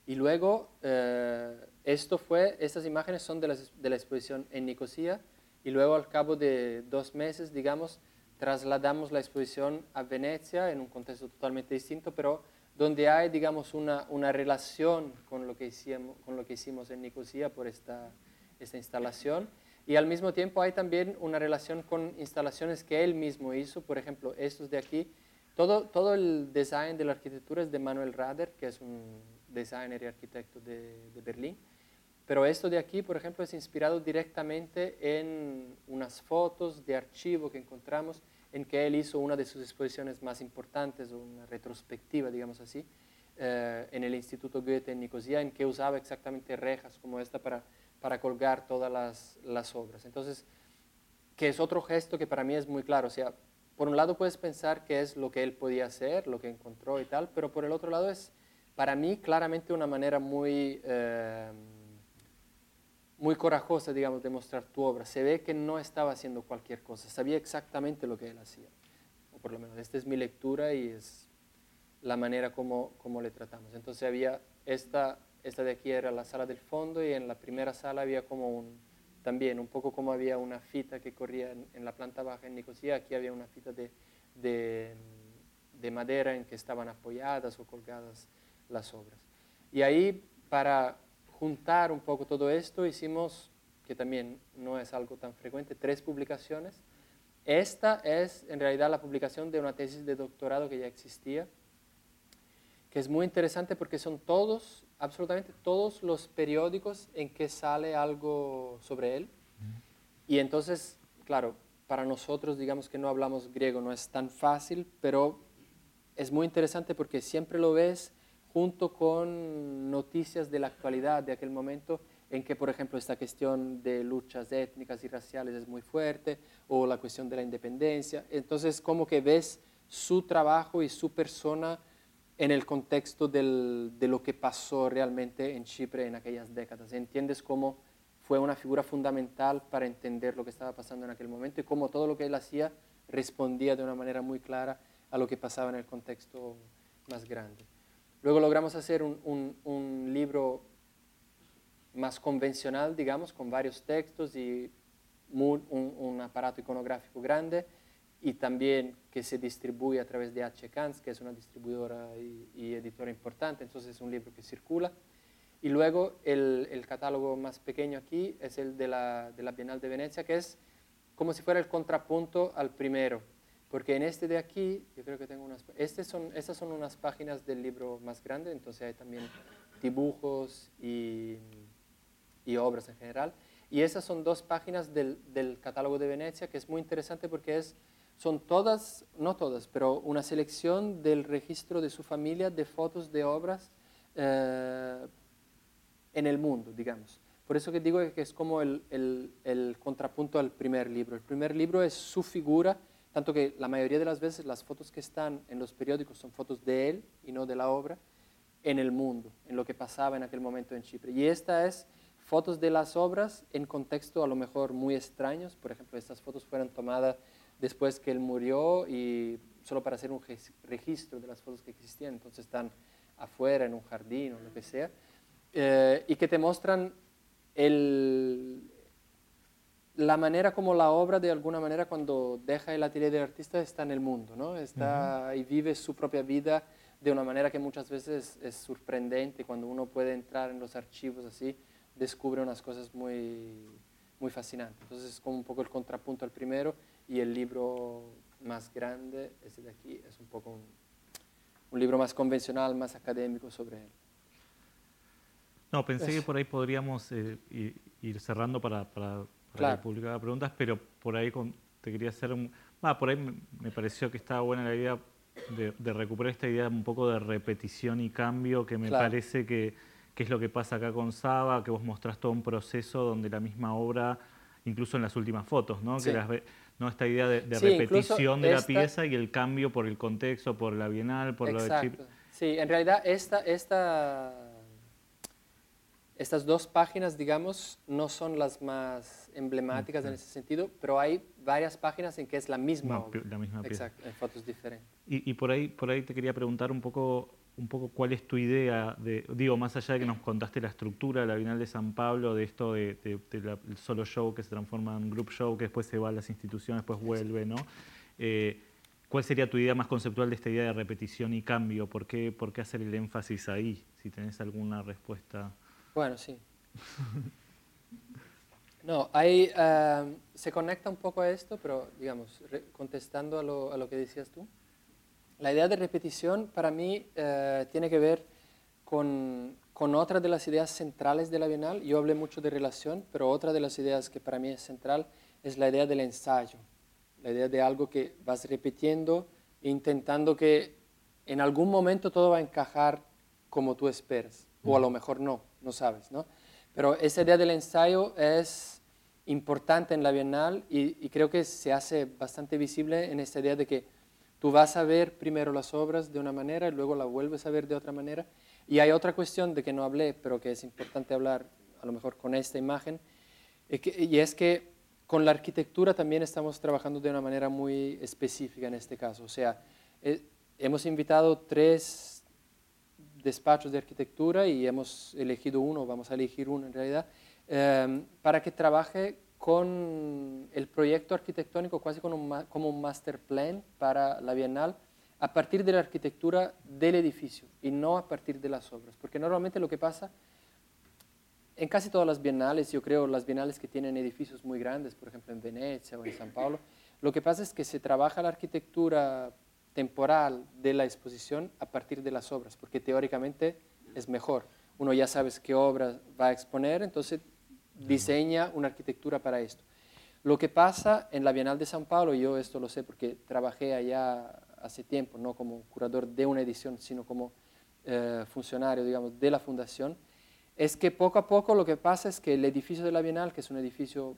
Y luego, eh, esto fue, estas imágenes son de la, de la, exposición en Nicosia, y luego al cabo de dos meses, digamos, trasladamos la exposición a Venecia en un contexto totalmente distinto, pero donde hay, digamos, una, una relación con lo, que hicimos, con lo que hicimos en Nicosia por esta, esta instalación. Y al mismo tiempo hay también una relación con instalaciones que él mismo hizo, por ejemplo, estos de aquí. Todo, todo el design de la arquitectura es de Manuel Rader, que es un designer y arquitecto de, de Berlín. Pero esto de aquí, por ejemplo, es inspirado directamente en unas fotos de archivo que encontramos en que él hizo una de sus exposiciones más importantes, una retrospectiva, digamos así, eh, en el Instituto Goethe en Nicosia, en que usaba exactamente rejas como esta para para colgar todas las, las, obras. Entonces, que es otro gesto que para mí es muy claro. O sea, por un lado puedes pensar que es lo que él podía hacer, lo que encontró y tal, pero por el otro lado es para mí claramente una manera muy, eh, muy corajosa, digamos, de mostrar tu obra. Se ve que no estaba haciendo cualquier cosa, sabía exactamente lo que él hacía. O por lo menos esta es mi lectura y es la manera como, como le tratamos. Entonces había esta esta de aquí era la sala del fondo y en la primera sala había como un, también un poco como había una fita que corría en, la planta baja en Nicosia, aquí había una fita de, de, madera en que estaban apoyadas o colgadas las obras. Y ahí para juntar un poco todo esto hicimos, que también no es algo tan frecuente, tres publicaciones. Esta es en realidad la publicación de una tesis de doctorado que ya existía, que es muy interesante porque son todos absolutamente todos los periódicos en que sale algo sobre él. Y entonces, claro, para nosotros, digamos que no hablamos griego, no es tan fácil, pero es muy interesante porque siempre lo ves junto con noticias de la actualidad de aquel momento en que, por ejemplo, esta cuestión de luchas étnicas y raciales es muy fuerte, o la cuestión de la independencia. Entonces, como que ves su trabajo y su persona en el contexto del, de lo que pasó realmente en Chipre en aquellas décadas. Entiendes cómo fue una figura fundamental para entender lo que estaba pasando en aquel momento y cómo todo lo que él hacía respondía de una manera muy clara a lo que pasaba en el contexto más grande. Luego logramos hacer un, un, un libro más convencional, digamos, con varios textos y un, un aparato iconográfico grande y también que se distribuye a través de H. que es una distribuidora y, editora importante, entonces es un libro que circula. Y luego el, el catálogo más pequeño aquí es el de la, de la, Bienal de Venecia, que es como si fuera el contrapunto al primero, porque en este de aquí, yo creo que tengo unas... Este son, estas son unas páginas del libro más grande, entonces hay también dibujos y, y obras en general. Y esas son dos páginas del, del, catálogo de Venecia, que es muy interesante porque es, son todas, no todas, pero una selección del registro de su familia de fotos de obras eh, en el mundo, digamos. Por eso que digo que es como el, el, el, contrapunto al primer libro. El primer libro es su figura, tanto que la mayoría de las veces las fotos que están en los periódicos son fotos de él y no de la obra, en el mundo, en lo que pasaba en aquel momento en Chipre. Y esta es fotos de las obras en contexto a lo mejor muy extraños. Por ejemplo, estas fotos fueron tomadas después que él murió y solo para hacer un registro de las fotos que existían. Entonces están afuera, en un jardín o lo que sea. Eh, y que te muestran el, la manera como la obra de alguna manera cuando deja el atelier del artista está en el mundo, ¿no? Está y vive su propia vida de una manera que muchas veces es sorprendente cuando uno puede entrar en los archivos así descubre unas cosas muy, muy fascinantes. Entonces es como un poco el contrapunto al primero y el libro más grande, ese de aquí, es un poco un, un libro más convencional, más académico sobre él. No, pensé que por ahí podríamos eh, ir cerrando para, para, para publicar preguntas, pero por ahí te quería hacer un... Ah, por ahí me, pareció que estaba buena la idea de, de, recuperar esta idea un poco de repetición y cambio que me parece que qué es lo que pasa acá con Saba, que vos mostrás todo un proceso donde la misma obra, incluso en las últimas fotos, ¿no? Que las, ¿no? esta idea de, repetición de la pieza y el cambio por el contexto, por la bienal, por lo de Chip. Sí, en realidad esta, esta, estas dos páginas, digamos, no son las más emblemáticas en ese sentido, pero hay varias páginas en que es la misma obra. La misma pieza. Exacto, en fotos diferentes. Y, y, por, ahí, por ahí te quería preguntar un poco un poco cuál es tu idea, de, digo, más allá de que nos contaste la estructura de la Bienal de San Pablo, de esto de, el solo show que se transforma en group show, que después se va a las instituciones, después vuelve, ¿no? Eh, ¿Cuál sería tu idea más conceptual de esta idea de repetición y cambio? ¿Por qué, por qué hacer el énfasis ahí? Si tenés alguna respuesta. Bueno, sí. No, ahí eh, se conecta un poco a esto, pero digamos, contestando a lo, a lo que decías tú. La idea de repetición para mí eh, tiene que ver con, con, otra de las ideas centrales de la Bienal. Yo hablé mucho de relación, pero otra de las ideas que para mí es central es la idea del ensayo, la idea de algo que vas repitiendo, intentando que en algún momento todo va a encajar como tú esperas, o a lo mejor no, no sabes, ¿no? Pero esa idea del ensayo es importante en la Bienal y, y creo que se hace bastante visible en esta idea de que Tú vas a ver primero las obras de una manera y luego la vuelves a ver de otra manera. Y hay otra cuestión de que no hablé, pero que es importante hablar a lo mejor con esta imagen, y es que con la arquitectura también estamos trabajando de una manera muy específica en este caso. O sea, eh, hemos invitado tres despachos de arquitectura y hemos elegido uno, vamos a elegir uno en realidad, eh, para que trabaje con el proyecto arquitectónico casi como un, como un master plan para la Bienal a partir de la arquitectura del edificio y no a partir de las obras. Porque normalmente lo que pasa en casi todas las bienales, yo creo las bienales que tienen edificios muy grandes, por ejemplo en Venecia o en San Paulo, lo que pasa es que se trabaja la arquitectura temporal de la exposición a partir de las obras, porque teóricamente es mejor. Uno ya sabe qué obra va a exponer, entonces diseña una arquitectura para esto. Lo que pasa en la Bienal de San Paulo, yo esto lo sé porque trabajé allá hace tiempo, no como curador de una edición, sino como eh, funcionario, digamos, de la fundación, es que poco a poco lo que pasa es que el edificio de la Bienal, que es un edificio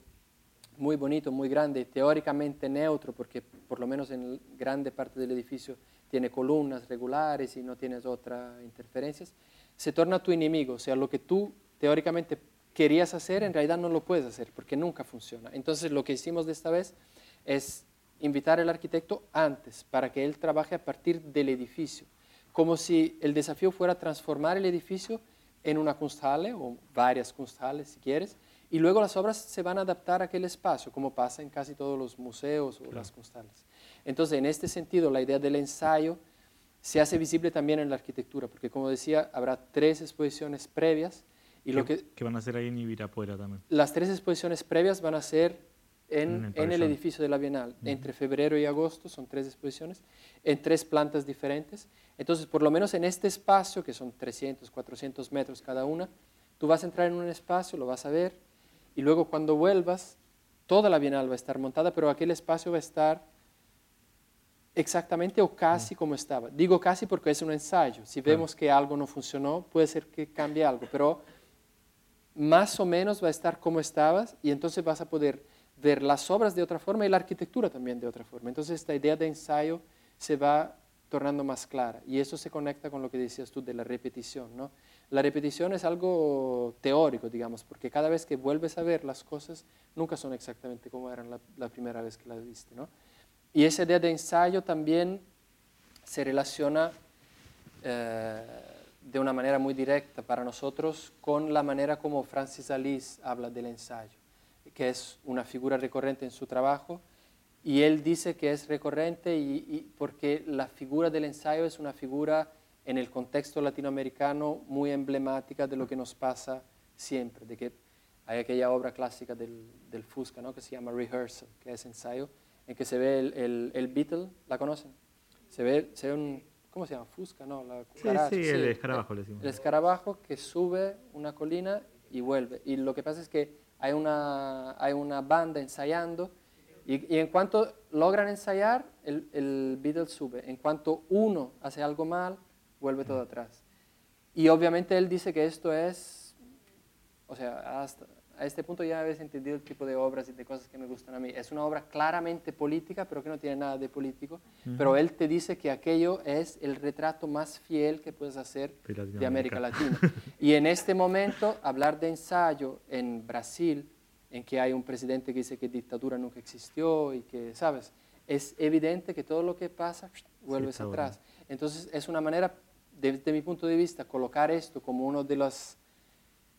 muy bonito, muy grande, teóricamente neutro, porque por lo menos en grande parte del edificio tiene columnas regulares y no tienes otras interferencias, se torna tu enemigo, o sea, lo que tú teóricamente querías hacer, en realidad no lo puedes hacer porque nunca funciona. Entonces lo que hicimos de esta vez es invitar al arquitecto antes para que él trabaje a partir del edificio, como si el desafío fuera transformar el edificio en una Kunsthalle o varias Kunsthalles si quieres, y luego las obras se van a adaptar a aquel espacio, como pasa en casi todos los museos o las Kunsthalles. Entonces, en este sentido, la idea del ensayo se hace visible también en la arquitectura, porque como decía, habrá tres exposiciones previas y lo que, van a hacer ahí en Ibirapuera también. Las tres exposiciones previas van a ser en, en, el, edificio de la Bienal. Entre febrero y agosto son tres exposiciones, en tres plantas diferentes. Entonces, por lo menos en este espacio, que son 300, 400 metros cada una, tú vas a entrar en un espacio, lo vas a ver, y luego cuando vuelvas, toda la bienal va a estar montada, pero aquel espacio va a estar exactamente o casi como estaba. Digo casi porque es un ensayo. Si vemos que algo no funcionó, puede ser que cambie algo, pero más o menos va a estar como estabas y entonces vas a poder ver las obras de otra forma y la arquitectura también de otra forma. Entonces esta idea de ensayo se va tornando más clara y eso se conecta con lo que decías tú de la repetición. ¿no? La repetición es algo teórico, digamos, porque cada vez que vuelves a ver las cosas nunca son exactamente como eran la, primera vez que las viste. ¿no? Y esa idea de ensayo también se relaciona eh, de una manera muy directa para nosotros con la manera como Francis Alice habla del ensayo, que es una figura recurrente en su trabajo. Y él dice que es recurrente y, porque la figura del ensayo es una figura en el contexto latinoamericano muy emblemática de lo que nos pasa siempre, de que hay aquella obra clásica del, del Fusca, ¿no? que se llama Rehearsal, que es ensayo, en que se ve el, el, el Beatle, ¿la conocen? Se ve, se ve un, ¿cómo se llama? Fusca, ¿no? La sí, sí, el escarabajo le decimos. El escarabajo que sube una colina y vuelve. Y lo que pasa es que hay una, hay una banda ensayando y, y en cuanto logran ensayar, el, el Beatle sube. En cuanto uno hace algo mal, vuelve todo atrás. Y obviamente él dice que esto es, o sea, hasta, a este punto ya habéis entendido el tipo de obras y de cosas que me gustan a mí. Es una obra claramente política, pero que no tiene nada de político. Pero él te dice que aquello es el retrato más fiel que puedes hacer de América Latina. y en este momento, hablar de ensayo en Brasil, en que hay un presidente que dice que dictadura nunca existió y que, ¿sabes? Es evidente que todo lo que pasa vuelves atrás. Entonces, es una manera, desde mi punto de vista, colocar esto como uno de los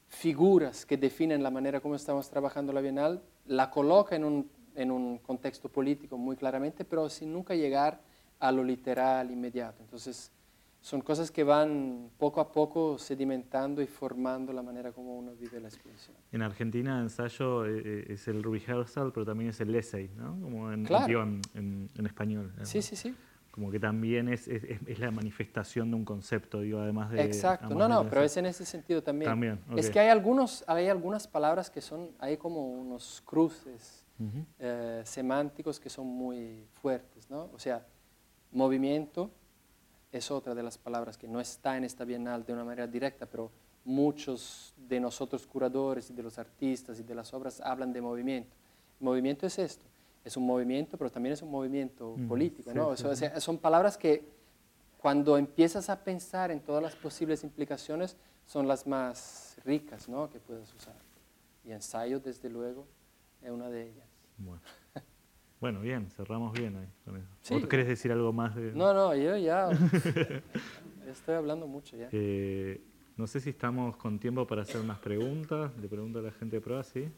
figuras que definen la manera como estamos trabajando la Bienal, la coloca en un, en un contexto político muy claramente, pero sin nunca llegar a lo literal inmediato. Entonces, son cosas que van poco a poco sedimentando y formando la manera como uno vive la exposición. En Argentina, ensayo eh, eh, es el rehearsal, pero también es el essay, ¿no? Como en, en, en, español. Sí, sí, sí como que también es, es, es, la manifestación de un concepto, digo, además de... Exacto, no, no, pero es en ese sentido también. también Es que hay, algunos, hay algunas palabras que son, hay como unos cruces eh, semánticos que son muy fuertes, ¿no? O sea, movimiento es otra de las palabras que no está en esta bienal de una manera directa, pero muchos de nosotros curadores y de los artistas y de las obras hablan de movimiento. movimiento es esto es un movimiento, pero también es un movimiento político. ¿no? son palabras que cuando empiezas a pensar en todas las posibles implicaciones son las más ricas ¿no? que puedes usar. Y ensayo, desde luego, es una de ellas. Bueno, bien, cerramos bien ahí con eso. ¿O querés decir algo más? De... No, no, yo ya estoy hablando mucho ya. Eh, no sé si estamos con tiempo para hacer unas preguntas. Le pregunto a la gente de prueba, ¿sí?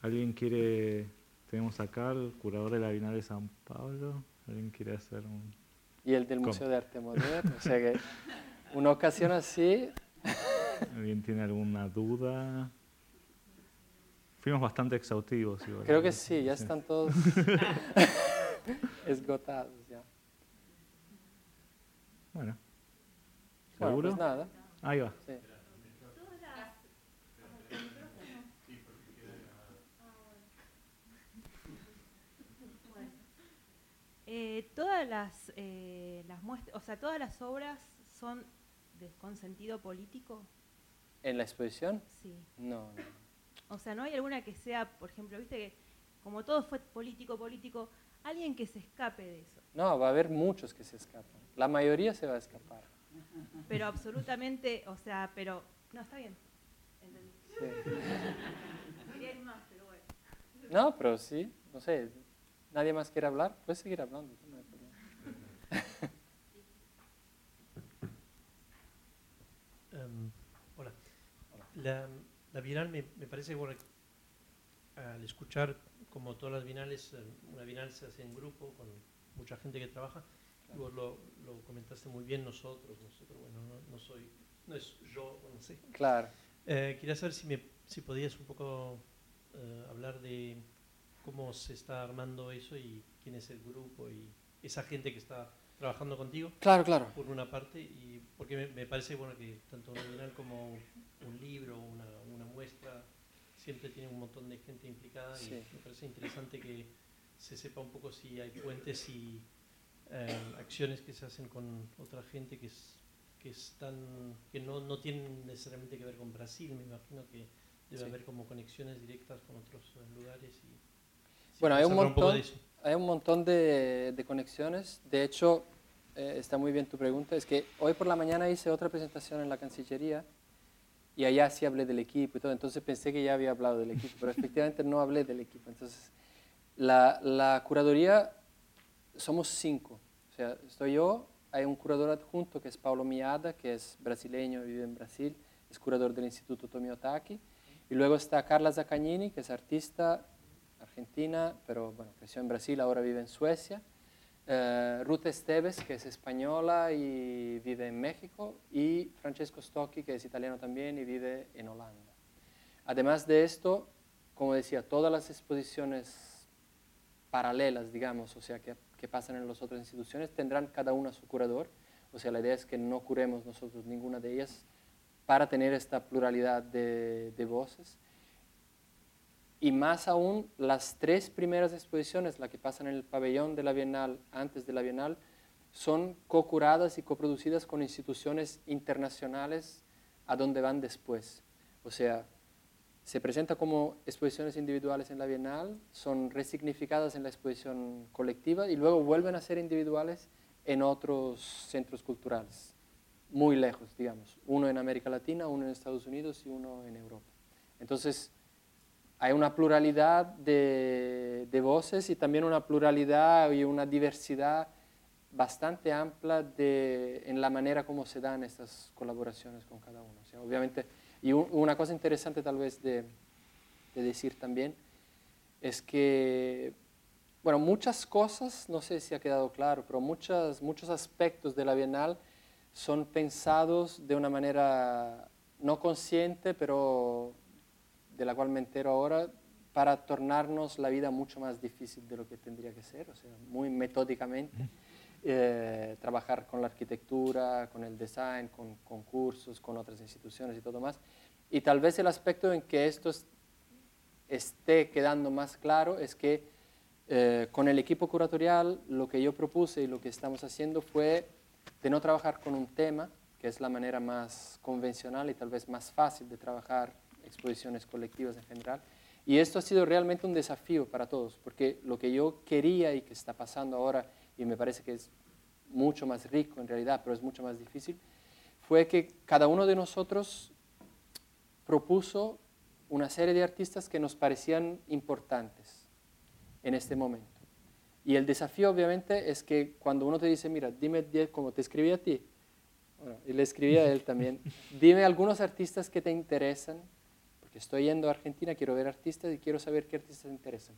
¿Alguien quiere tenemos acá el curador de la Bienal de San Pablo. ¿Alguien quiere hacer un...? Y el del Museo de Arte Moderno. o sea que una ocasión así... ¿Alguien tiene alguna duda? Fuimos bastante exhaustivos. Creo que sí, ya están todos esgotados ya. Bueno. ¿Seguro? Bueno, pues nada. Ahí va. Sí. Eh, todas las, eh, las muestras, o sea, todas las obras son de, con sentido político. ¿En la exposición? Sí. No, O sea, ¿no hay alguna que sea, por ejemplo, viste que como todo fue político, político, alguien que se escape de eso? No, va a haber muchos que se escapan. La mayoría se va a escapar. Pero absolutamente, o sea, pero... No, está bien. Entendí. Sí. más, pero bueno. No, pero sí, no sé, ¿Nadie más quiere hablar? Puedes seguir hablando. Em, hola. La, la Bienal me, me parece, bueno, al escuchar como todas las bienales, eh, una bienal se hace en grupo con mucha gente que trabaja, y vos lo, lo, comentaste muy bien nosotros, nosotros, bueno, no, no, soy, no es yo, no sé. Claro. Eh, quería saber si, me, si podías un poco eh, hablar de cómo se está armando eso y quién es el grupo y esa gente que está trabajando contigo. Claro, claro. Por una parte, y porque me, parece bueno que tanto una bienal como un libro, una, una muestra, siempre tiene un montón de gente implicada Sí. y me parece interesante que se sepa un poco si hay puentes y eh, acciones que se hacen con otra gente que, es, que, están, que no, no tienen necesariamente que ver con Brasil, me imagino que debe Sí. haber como conexiones directas con otros eh, lugares. Y, Bueno, hay un pensar poco montón, de eso. hay un montón de, de conexiones. De hecho, eh, está muy bien tu pregunta. Es que hoy por la mañana hice otra presentación en la Cancillería y allá sí hablé del equipo y todo. Entonces pensé que ya había hablado del equipo, pero efectivamente no hablé del equipo. Entonces, la, la curaduría somos cinco. O sea, estoy yo, hay un curador adjunto que es Paulo Miada, que es brasileño, vive en Brasil, es curador del Instituto Tomiotaki. Y luego está Carla Zaccagnini, que es artista argentina, pero bueno, creció en Brasil, ahora vive en Suecia. Eh, Ruth Esteves, que es española y vive en México. Y Francesco Stocchi, que es italiano también y vive en Holanda. Además de esto, como decía, todas las exposiciones paralelas, digamos, o sea, que, que pasan en las otras instituciones, tendrán cada una su curador. O sea, la idea es que no curemos nosotros ninguna de ellas para tener esta pluralidad de, de voces. Y más aún, las tres primeras exposiciones, las que pasan en el pabellón de la Bienal, antes de la Bienal, son co-curadas y coproducidas con instituciones internacionales a donde van después. O sea, se presenta como exposiciones individuales en la Bienal, son resignificadas en la exposición colectiva y luego vuelven a ser individuales en otros centros culturales, muy lejos, digamos. Uno en América Latina, uno en Estados Unidos y uno en Europa. Entonces, hay una pluralidad de, de voces y también una pluralidad y una diversidad bastante amplia de, en la manera como se dan estas colaboraciones con cada uno. O sea, obviamente, y un- una cosa interesante tal vez de, de decir también es que, bueno, muchas cosas, no sé si ha quedado claro, pero muchas, muchos aspectos de la Bienal son pensados de una manera no consciente, pero de la cual me entero ahora, para tornarnos la vida mucho más difícil de lo que tendría que ser, o sea, muy metódicamente. eh, trabajar con la arquitectura, con el design, con concursos, con otras instituciones y todo más. Y tal vez el aspecto en que esto es- esté quedando más claro es que eh, con el equipo curatorial lo que yo propuse y lo que estamos haciendo fue de no trabajar con un tema, que es la manera más convencional y tal vez más fácil de trabajar exposiciones colectivas en general. Y esto ha sido realmente un desafío para todos, porque lo que yo quería y que está pasando ahora, y me parece que es mucho más rico en realidad, pero es mucho más difícil, fue que cada uno de nosotros propuso una serie de artistas que nos parecían importantes en este momento. Y el desafío obviamente es que cuando uno te dice, mira, dime 10, como te escribí a ti, bueno, y le escribí a él también, dime algunos artistas que te interesan, estoy yendo a Argentina, quiero ver artistas y quiero saber qué artistas te interesan.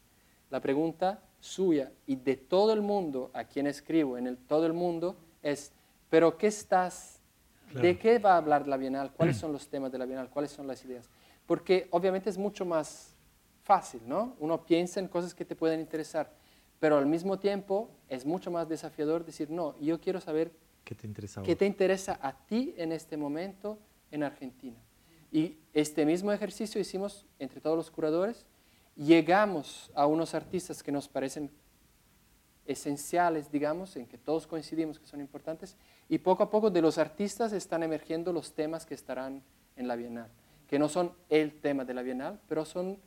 La pregunta suya y de todo el mundo a quien escribo, en el, todo el mundo, es, pero ¿qué estás? ¿De Claro. qué va a hablar la Bienal? ¿Cuáles son los temas de la Bienal? ¿Cuáles son las ideas? Porque obviamente es mucho más fácil, ¿no? Uno piensa en cosas que te pueden interesar, pero al mismo tiempo es mucho más desafiador decir, no, yo quiero saber ¿Qué te interesa qué te interesa a ti en este momento en Argentina. Y este mismo ejercicio hicimos entre todos los curadores, llegamos a unos artistas que nos parecen esenciales, digamos, en que todos coincidimos que son importantes, y poco a poco de los artistas están emergiendo los temas que estarán en la Bienal, que no son el tema de la Bienal, pero son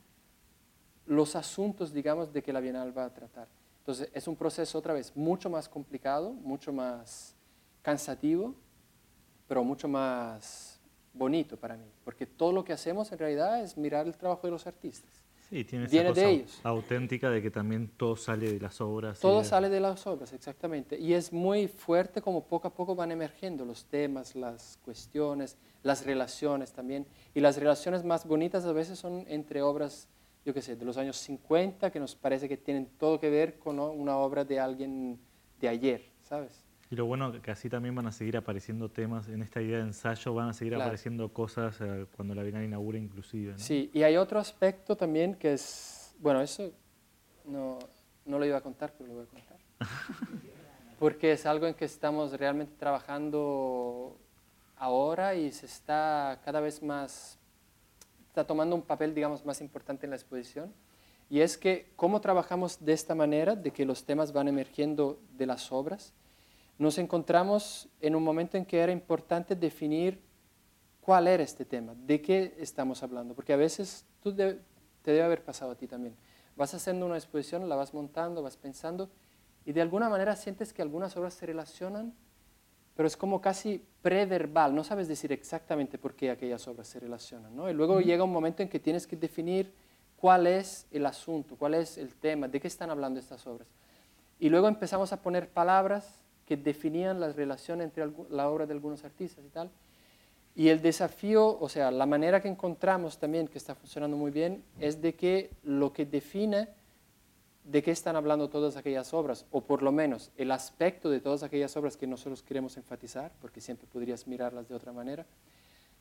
los asuntos, digamos, de que la Bienal va a tratar. Entonces, es un proceso, otra vez, mucho más complicado, mucho más cansativo, pero mucho más bonito para mí, porque todo lo que hacemos en realidad es mirar el trabajo de los artistas. Sí, tiene esa viene de cosa ellos. auténtica de que también todo sale de las obras. Todo de- sale de las obras, exactamente. Y es muy fuerte como poco a poco van emergiendo los temas, las cuestiones, las relaciones también. Y las relaciones más bonitas a veces son entre obras, yo qué sé, de los años 50, que nos parece que tienen todo que ver con una obra de alguien de ayer, ¿sabes? Y lo bueno que así también van a seguir apareciendo temas en esta idea de ensayo, van a seguir Claro. apareciendo cosas eh, cuando la Bienal inaugure inclusive. ¿no? Sí, y hay otro aspecto también que es, bueno, eso no, no lo iba a contar, pero lo voy a contar. Porque es algo en que estamos realmente trabajando ahora y se está cada vez más está tomando un papel, digamos, más importante en la exposición. Y es que cómo trabajamos de esta manera, de que los temas van emergiendo de las obras, nos encontramos en un momento en que era importante definir cuál era este tema, de qué estamos hablando, porque a veces tú te debe haber pasado a ti también. Vas haciendo una exposición, la vas montando, vas pensando, y de alguna manera sientes que algunas obras se relacionan, pero es como casi preverbal, no sabes decir exactamente por qué aquellas obras se relacionan. ¿no? Y luego llega un momento en que tienes que definir cuál es el asunto, cuál es el tema, de qué están hablando estas obras. Y luego empezamos a poner palabras que definían la relación entre la obra de algunos artistas y tal. Y el desafío, o sea, la manera que encontramos también, que está funcionando muy bien, es de que lo que define de qué están hablando todas aquellas obras, o por lo menos el aspecto de todas aquellas obras que nosotros queremos enfatizar, porque siempre podrías mirarlas de otra manera,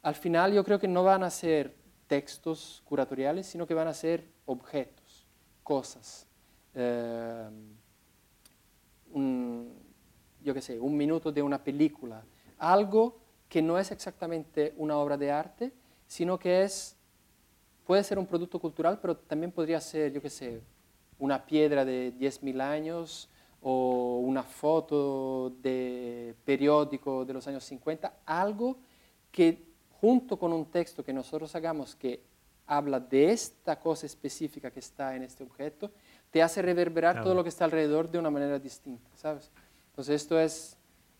al final yo creo que no van a ser textos curatoriales, sino que van a ser objetos, cosas. Eh, yo qué sé, un minuto de una película, algo que no es exactamente una obra de arte, sino que es, puede ser un producto cultural, pero también podría ser, yo qué sé, una piedra de 10.000 años o una foto de periódico de los años 50, algo que junto con un texto que nosotros hagamos que habla de esta cosa específica que está en este objeto, te hace reverberar todo lo que está alrededor de una manera distinta, ¿sabes? Entonces esto es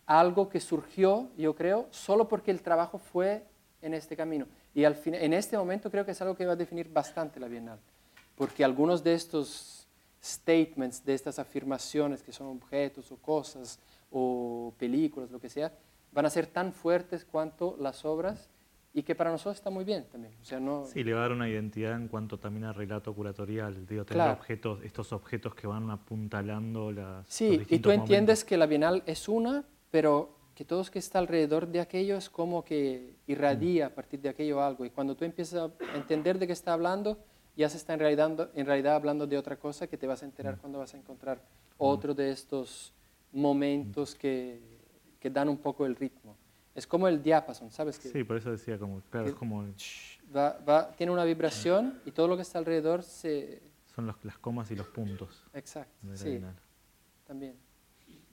algo que surgió, yo creo, solo porque el trabajo fue en este camino. Y al fin, en este momento creo que es algo que va a definir bastante la Bienal, porque algunos de estos statements, de estas afirmaciones que son objetos o cosas o películas, lo que sea, van a ser tan fuertes cuanto las obras y que para nosotros está muy bien también. O sea, no... Sí, le va a dar una identidad en cuanto también al relato curatorial, digo, tener objetos, estos objetos que van apuntalando las... Sí, y tú entiendes que la Bienal es una, pero que todo lo que está alrededor de aquello es como que irradia a partir de aquello algo. Y cuando tú empiezas a entender de qué está hablando, ya se está en realidad, en realidad hablando de otra cosa que te vas a enterar mm. cuando vas a encontrar mm. otro de estos momentos que, que, dan un poco el ritmo. Es como el diapason, ¿sabes? Que, sí, por eso decía como, claro, es como... Va, va, tiene una vibración y todo lo que está alrededor se... Son los, las comas y los puntos. Exacto, sí, también.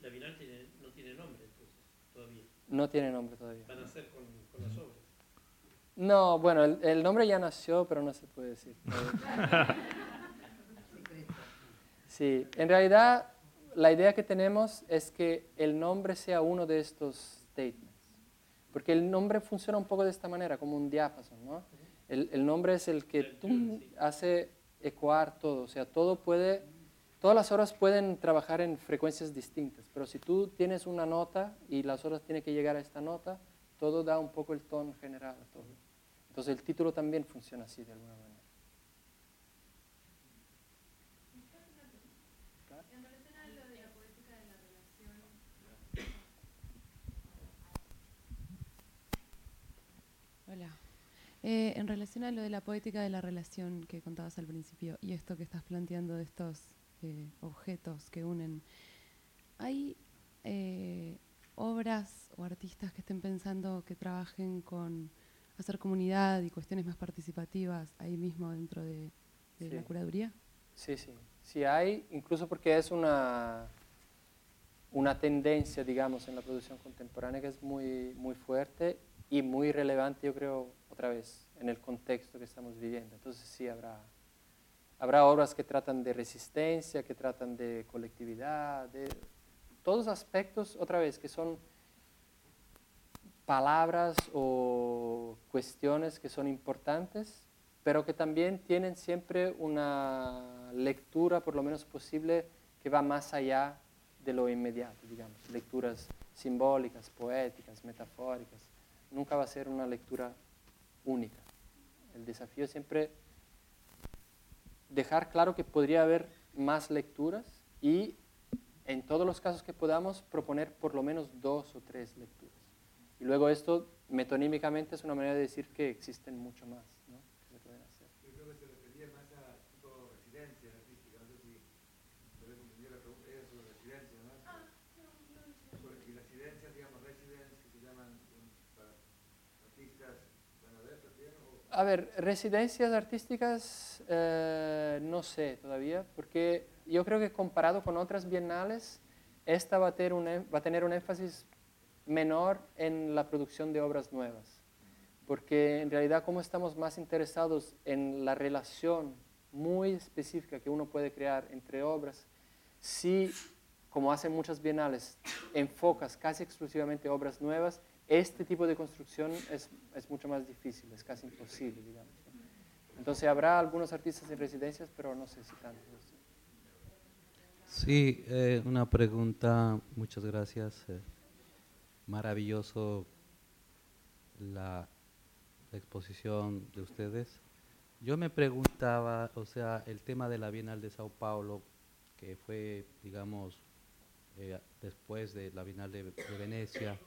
la Binal no tiene nombre entonces, todavía. No tiene nombre todavía. Van a ser con, con las obras. No, bueno, el, nombre ya nació, pero no se puede decir. Sí, en realidad la idea que tenemos es que el nombre sea uno de estos statements. Porque el nombre funciona un poco de esta manera, como un diápason, ¿no? El, nombre es el que tú hace ecoar todo, o sea, todo puede, todas las horas pueden trabajar en frecuencias distintas, pero si tú tienes una nota y las horas tienen que llegar a esta nota, todo da un poco el tono general a todo. Entonces el título también funciona así de alguna manera. Hola. Eh, en relación a lo de la poética de la relación que contabas al principio y esto que estás planteando de estos eh, objetos que unen, ¿hay eh, obras o artistas que estén pensando que trabajen con hacer comunidad y cuestiones más participativas ahí mismo dentro de, la curaduría? Sí, sí, sí hay, incluso porque es una, una tendencia, digamos, en la producción contemporánea que es muy, muy fuerte y muy relevante, yo creo, otra vez, en el contexto que estamos viviendo. Entonces sí habrá, habrá obras que tratan de resistencia, que tratan de colectividad, de todos aspectos, otra vez, que son palabras o cuestiones que son importantes, pero que también tienen siempre una lectura, por lo menos posible, que va más allá de lo inmediato, digamos. Lecturas simbólicas, poéticas, metafóricas. Nunca va a ser una lectura única. El desafío es siempre dejar claro que podría haber más lecturas y en todos los casos que podamos proponer por lo menos dos o tres lecturas. Y luego esto metonímicamente es una manera de decir que existen mucho más ¿no? que se pueden hacer. Yo creo que se refería más a tipo residencia artística, no sé si puedes entender la pregunta, era sobre residencia, ¿no? Ah, y residencias, digamos, residencias que se llaman para artistas, van a ver residencias artísticas, eh, no sé todavía, porque yo creo que comparado con otras bienales, esta va a, tener un, em- va a tener un énfasis menor en la producción de obras nuevas, porque en realidad como estamos más interesados en la relación muy específica que uno puede crear entre obras, si, como hacen muchas bienales, enfocas casi exclusivamente obras nuevas, este tipo de construcción es, es mucho más difícil, es casi imposible, digamos. Entonces habrá algunos artistas en residencias, pero no sé si tantos. Sí, eh, una pregunta, muchas gracias. eh, maravilloso la, exposición de ustedes. Yo me preguntaba, o sea, el tema de la Bienal de Sao Paulo, que fue, digamos, eh, después de la Bienal de, Venecia,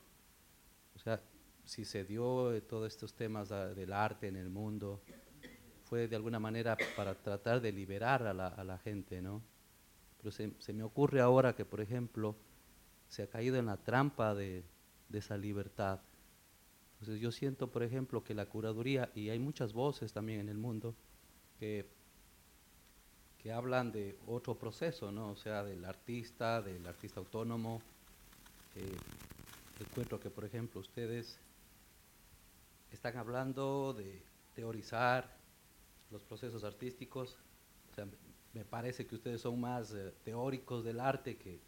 sea, si se dio eh, todos estos temas del arte en el mundo, fue de alguna manera para tratar de liberar a la, a la gente, ¿no? Pero se, se me ocurre ahora que, por ejemplo, se ha caído en la trampa de, de esa libertad. Entonces yo siento, por ejemplo, que la curaduría, y hay muchas voces también en el mundo, que, que hablan de otro proceso, ¿no? O sea, del artista, del artista autónomo. Eh, encuentro que, por ejemplo, ustedes están hablando de teorizar los procesos artísticos. O sea, me parece que ustedes son más eh, teóricos del arte que,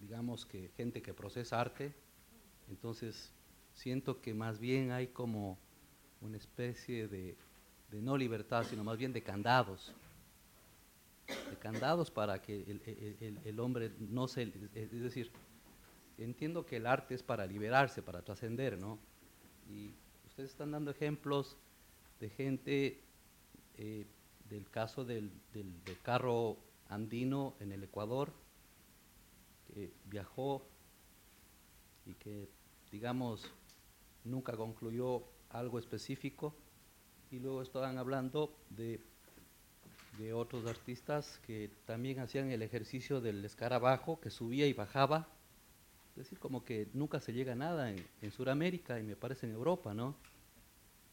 digamos, que gente que procesa arte. Entonces, siento que más bien hay como una especie de, no libertad, sino más bien de candados. De candados para que el- el hombre no se... Es decir, entiendo que el arte es para liberarse, para trascender, ¿no? Y ustedes están dando ejemplos de gente, eh, del caso del, carro andino en el Ecuador, que viajó y que, digamos, nunca concluyó algo específico, y luego estaban hablando de otros artistas que también hacían el ejercicio del escarabajo, que subía y bajaba, es decir, como que nunca se llega a nada en, en Sudamérica y me parece en Europa, ¿no?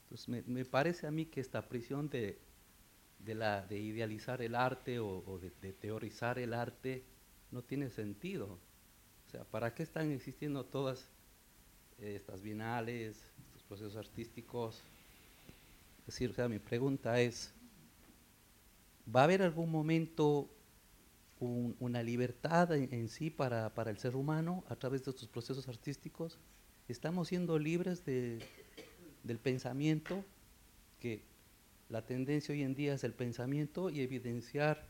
Entonces me, parece a mí que esta prisión de, de, la, de idealizar el arte o, de teorizar el arte no tiene sentido. O sea, ¿para qué están existiendo todas eh, estas bienales, estos procesos artísticos? Es decir, o sea, mi pregunta es, ¿va a haber algún momento un- una libertad en, en sí para, para el ser humano a través de estos procesos artísticos? ¿Estamos siendo libres de, del pensamiento? Que la tendencia hoy en día es el pensamiento y evidenciar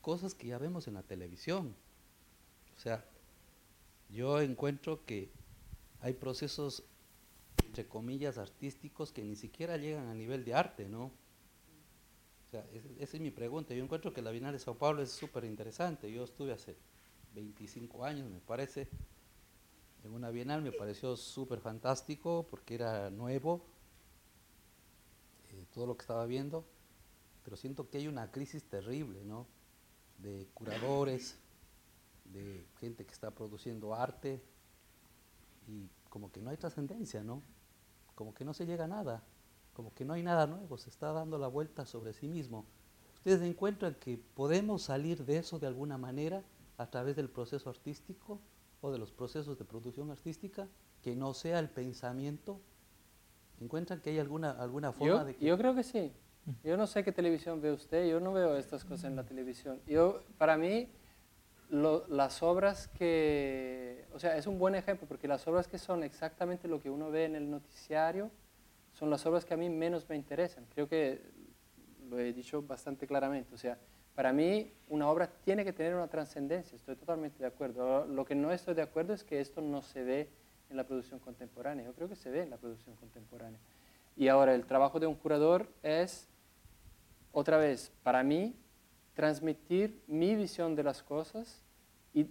cosas que ya vemos en la televisión. O sea, yo encuentro que hay procesos, entre comillas, artísticos que ni siquiera llegan a nivel de arte, ¿no? Esa es mi pregunta. Yo encuentro que la Bienal de Sao Paulo es súper interesante. Yo estuve hace 25 años, me parece, en una Bienal, me pareció súper fantástico porque era nuevo, eh, todo lo que estaba viendo, pero siento que hay una crisis terrible, ¿no? De curadores, de gente que está produciendo arte y como que no hay trascendencia, ¿no? Como que no se llega a nada, como que no hay nada nuevo, se está dando la vuelta sobre sí mismo. ¿Ustedes encuentran que podemos salir de eso de alguna manera a través del proceso artístico o de los procesos de producción artística, que no sea el pensamiento? ¿Encuentran que hay alguna, alguna forma Yo, de que... yo creo que sí. Yo no sé qué televisión ve usted, yo no veo estas cosas en la televisión. Yo, para mí, lo- las obras que, o sea, es un buen ejemplo porque las obras que son exactamente lo que uno ve en el noticiario son las obras que a mí menos me interesan. Creo que lo he dicho bastante claramente. O sea, para mí una obra tiene que tener una trascendencia, estoy totalmente de acuerdo. Lo que no estoy de acuerdo es que esto no se ve en la producción contemporánea. Yo creo que se ve en la producción contemporánea. Y ahora el trabajo de un curador es, otra vez, para mí, transmitir mi visión de las cosas y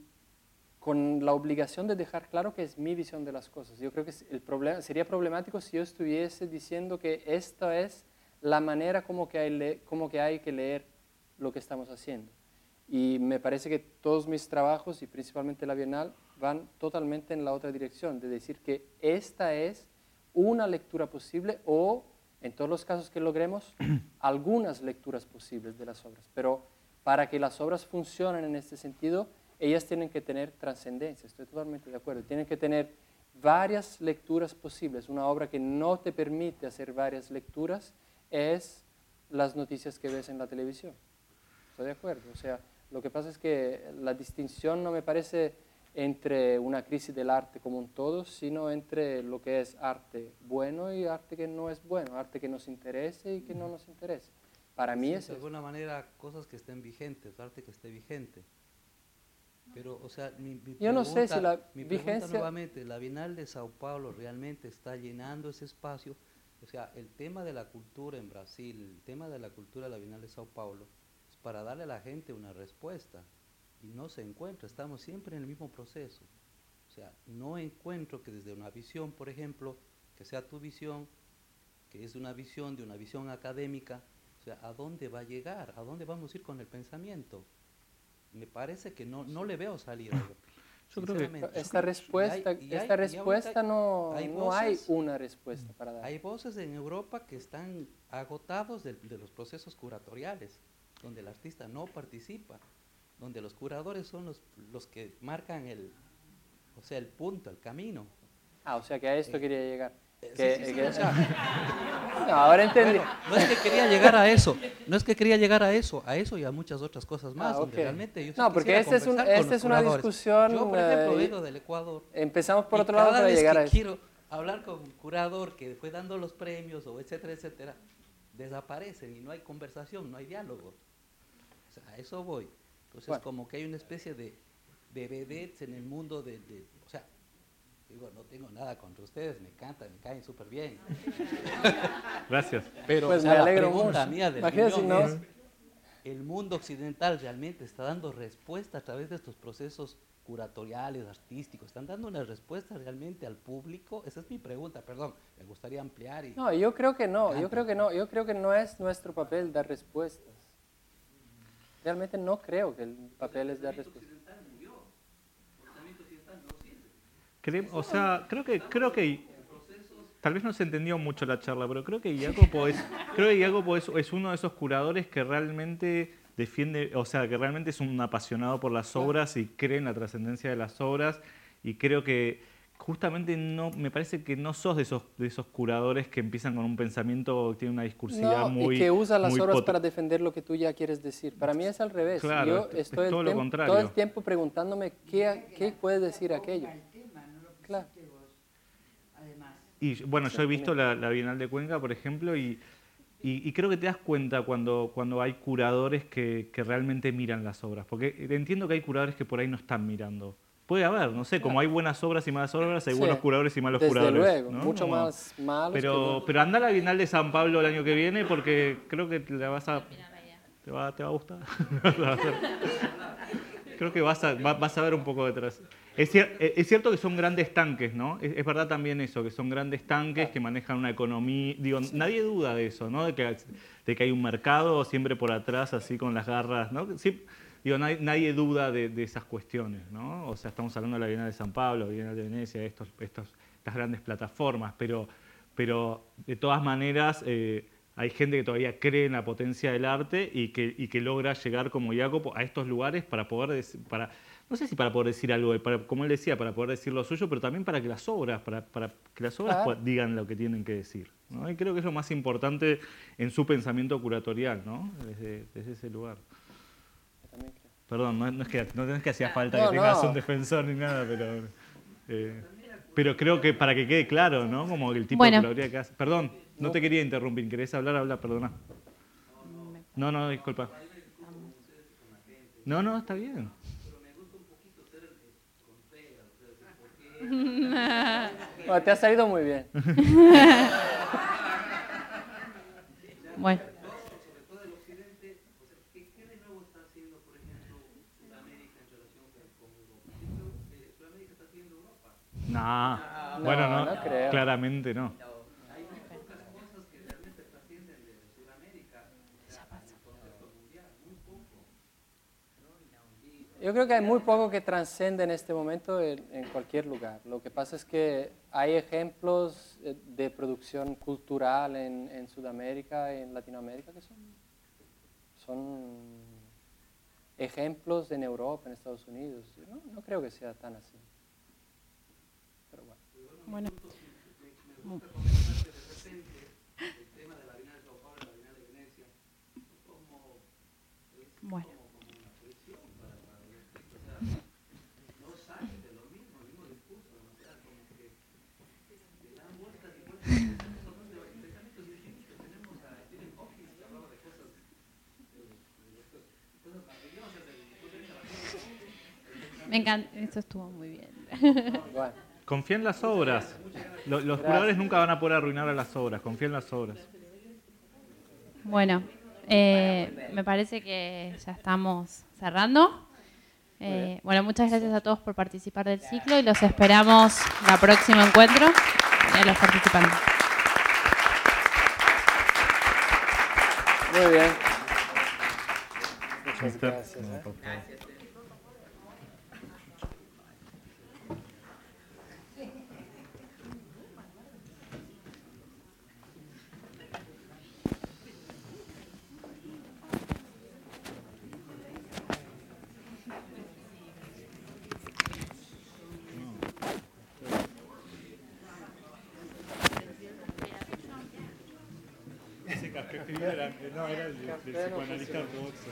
con la obligación de dejar claro que es mi visión de las cosas. Yo creo que el problema, sería problemático si yo estuviese diciendo que esta es la manera como que, hay como que hay que leer lo que estamos haciendo. Y me parece que todos mis trabajos, y principalmente la Bienal, van totalmente en la otra dirección, de decir que esta es una lectura posible o en todos los casos que logremos, algunas lecturas posibles de las obras. Pero para que las obras funcionen en este sentido, ellas tienen que tener trascendencia, estoy totalmente de acuerdo, tienen que tener varias lecturas posibles. Una obra que no te permite hacer varias lecturas es las noticias que ves en la televisión. Estoy de acuerdo. O sea, lo que pasa es que la distinción no me parece entre una crisis del arte como un todo, sino entre lo que es arte bueno y arte que no es bueno, arte que nos interese y que no nos interese. Para mí es... De alguna manera, cosas que estén vigentes, arte que esté vigente. Pero, o sea, mi, mi Yo no sé si la mi pregunta vigencia- nuevamente, la Bienal de Sao Paulo realmente está llenando ese espacio. O sea, el tema de la cultura en Brasil, el tema de la cultura de la Bienal de Sao Paulo, es para darle a la gente una respuesta. Y no se encuentra, estamos siempre en el mismo proceso. O sea, no encuentro que desde una visión, por ejemplo, que sea tu visión, que es una visión de una visión académica, o sea, ¿a dónde va a llegar? ¿A dónde vamos a ir con el pensamiento? Me parece que no, no le veo salida. Yo creo que- sinceramente. Esta Y hay- respuesta, y hay- esta respuesta no, hay no hay voces- una respuesta para dar. Hay voces en Europa que están agotados de, de los procesos curatoriales, donde el artista no participa, donde los curadores son los, los que marcan el, o sea, el punto, el camino. Ah, o sea que a esto quería llegar. Eh, Que- sí, sí, sí, que- o sea, No, ahora entendí. Bueno, no es que quería llegar a eso, no es que quería llegar a eso, a eso y a muchas otras cosas más, Ah, donde realmente yo No, porque esta es, un- conversar con esta los es una discusión. Yo, por ejemplo, eh, vengo del Ecuador. empezamos por otro lado cada para vez llegar que a eso. quiero hablar con un curador que fue dando los premios o etcétera, etcétera, desaparecen y no hay conversación, no hay diálogo. O sea, a eso voy. Entonces, Bueno. como que hay una especie de, de en el mundo de, de- o sea, digo, no tengo nada contra ustedes, me encantan, me caen súper bien. Gracias. Pero Pues o sea, me la alegro pregunta mucho. mía del Imagínate no- es, ¿el mundo occidental realmente está dando respuesta a través de estos procesos curatoriales, artísticos? ¿Están dando una respuesta realmente al público? Esa es mi pregunta, perdón, me gustaría ampliar. Y, No, yo creo que no, yo creo que no, yo creo que no es nuestro papel dar respuestas. Realmente no creo que el papel es dar respuestas. Cre- o sea, creo que, creo que tal vez no se entendió mucho la charla, pero creo que Jacopo es, creo que Jacopo es, es uno de esos curadores que realmente defiende, o sea, que realmente es un apasionado por las obras y cree en la trascendencia de las obras y creo que justamente no, me parece que no sos de esos, de esos curadores que empiezan con un pensamiento, tiene una discursividad No, muy y que usa las obras para defender lo que tú ya quieres decir. Para mí es al revés. Claro, yo es- es estoy todo el lo contrario. todo el tiempo preguntándome qué, qué puede decir aquello. Y bueno, yo he visto la, la Bienal de Cuenca, por ejemplo, y, y- y creo que te das cuenta cuando, cuando hay curadores que, que realmente miran las obras. Porque entiendo que hay curadores que por ahí no están mirando. Puede haber, no sé, como hay buenas obras y malas obras, hay Sí, buenos curadores y malos Desde curadores. luego, ¿no? mucho Como- más malos. que Pero, buenos. pero anda a la Bienal de San Pablo el año que viene porque creo que te la vas a, te va, te va a gustar. Creo que vas a, va- vas a ver un poco detrás. Es, cier- eh, es cierto que son grandes tanques, ¿no? Es, es verdad también eso, que son grandes tanques que manejan una economía. Digo, nadie duda de eso, ¿no? De que, de que hay un mercado siempre por atrás, así con las garras, ¿no? Sí, digo, nadie, nadie duda de, de esas cuestiones, ¿no? O sea, estamos hablando de la Bienal de San Pablo, Bienal de Venecia, estos, estos, estas grandes plataformas, pero, pero de todas maneras. eh, hay gente que todavía cree en la potencia del arte y que, y que logra llegar como Jacopo a estos lugares para poder, para, no sé si para poder decir algo, para, como él decía, para poder decir lo suyo, pero también para que las obras, para, para que las obras Claro. pu- digan lo que tienen que decir. ¿no? Y creo que es lo más importante en su pensamiento curatorial, ¿no? desde, desde ese lugar. Perdón, no, no es que, no es que hacía falta No, que tengas no. un defensor ni nada, pero, eh, pero creo que para que quede claro, ¿no? Como el tipo Bueno. de curaduría que hace. Perdón, no te quería interrumpir. ¿Querés hablar? Habla, perdona. No, no, disculpa. No, no, está bien. Bueno, te ha salido muy bien. Bueno, sobre todo el occidente, o sea, ¿qué, qué de nuevo está haciendo, por ejemplo, Sudamérica en relación con, con Europa? Yo creo que Sudamérica está haciendo Europa. No, bueno, no, no creo. claramente no. Hay muy pocas cosas que realmente trascienden de Sudamérica o sea, en el contexto mundial, muy poco. ¿no? Y Yo creo que hay muy poco que trascende en este momento en, en cualquier lugar. Lo que pasa es que hay ejemplos eh, de producción cultural en, en Sudamérica y en Latinoamérica que son, son ejemplos en Europa, en Estados Unidos. Yo no, no creo que sea tan así. Pero bueno. Bueno. Bueno. Me encanta, esto estuvo muy bien. Confía en las obras. Lo- Los, curadores nunca van a poder arruinar a las obras. Confía en las obras. Bueno, eh, me parece que ya estamos cerrando. Eh, bueno, muchas gracias a todos por participar del ciclo y los esperamos la próximo encuentro y a los participantes. muy bien. Muchas gracias. ¿eh? por Maravilha, psicoanalista é boxa.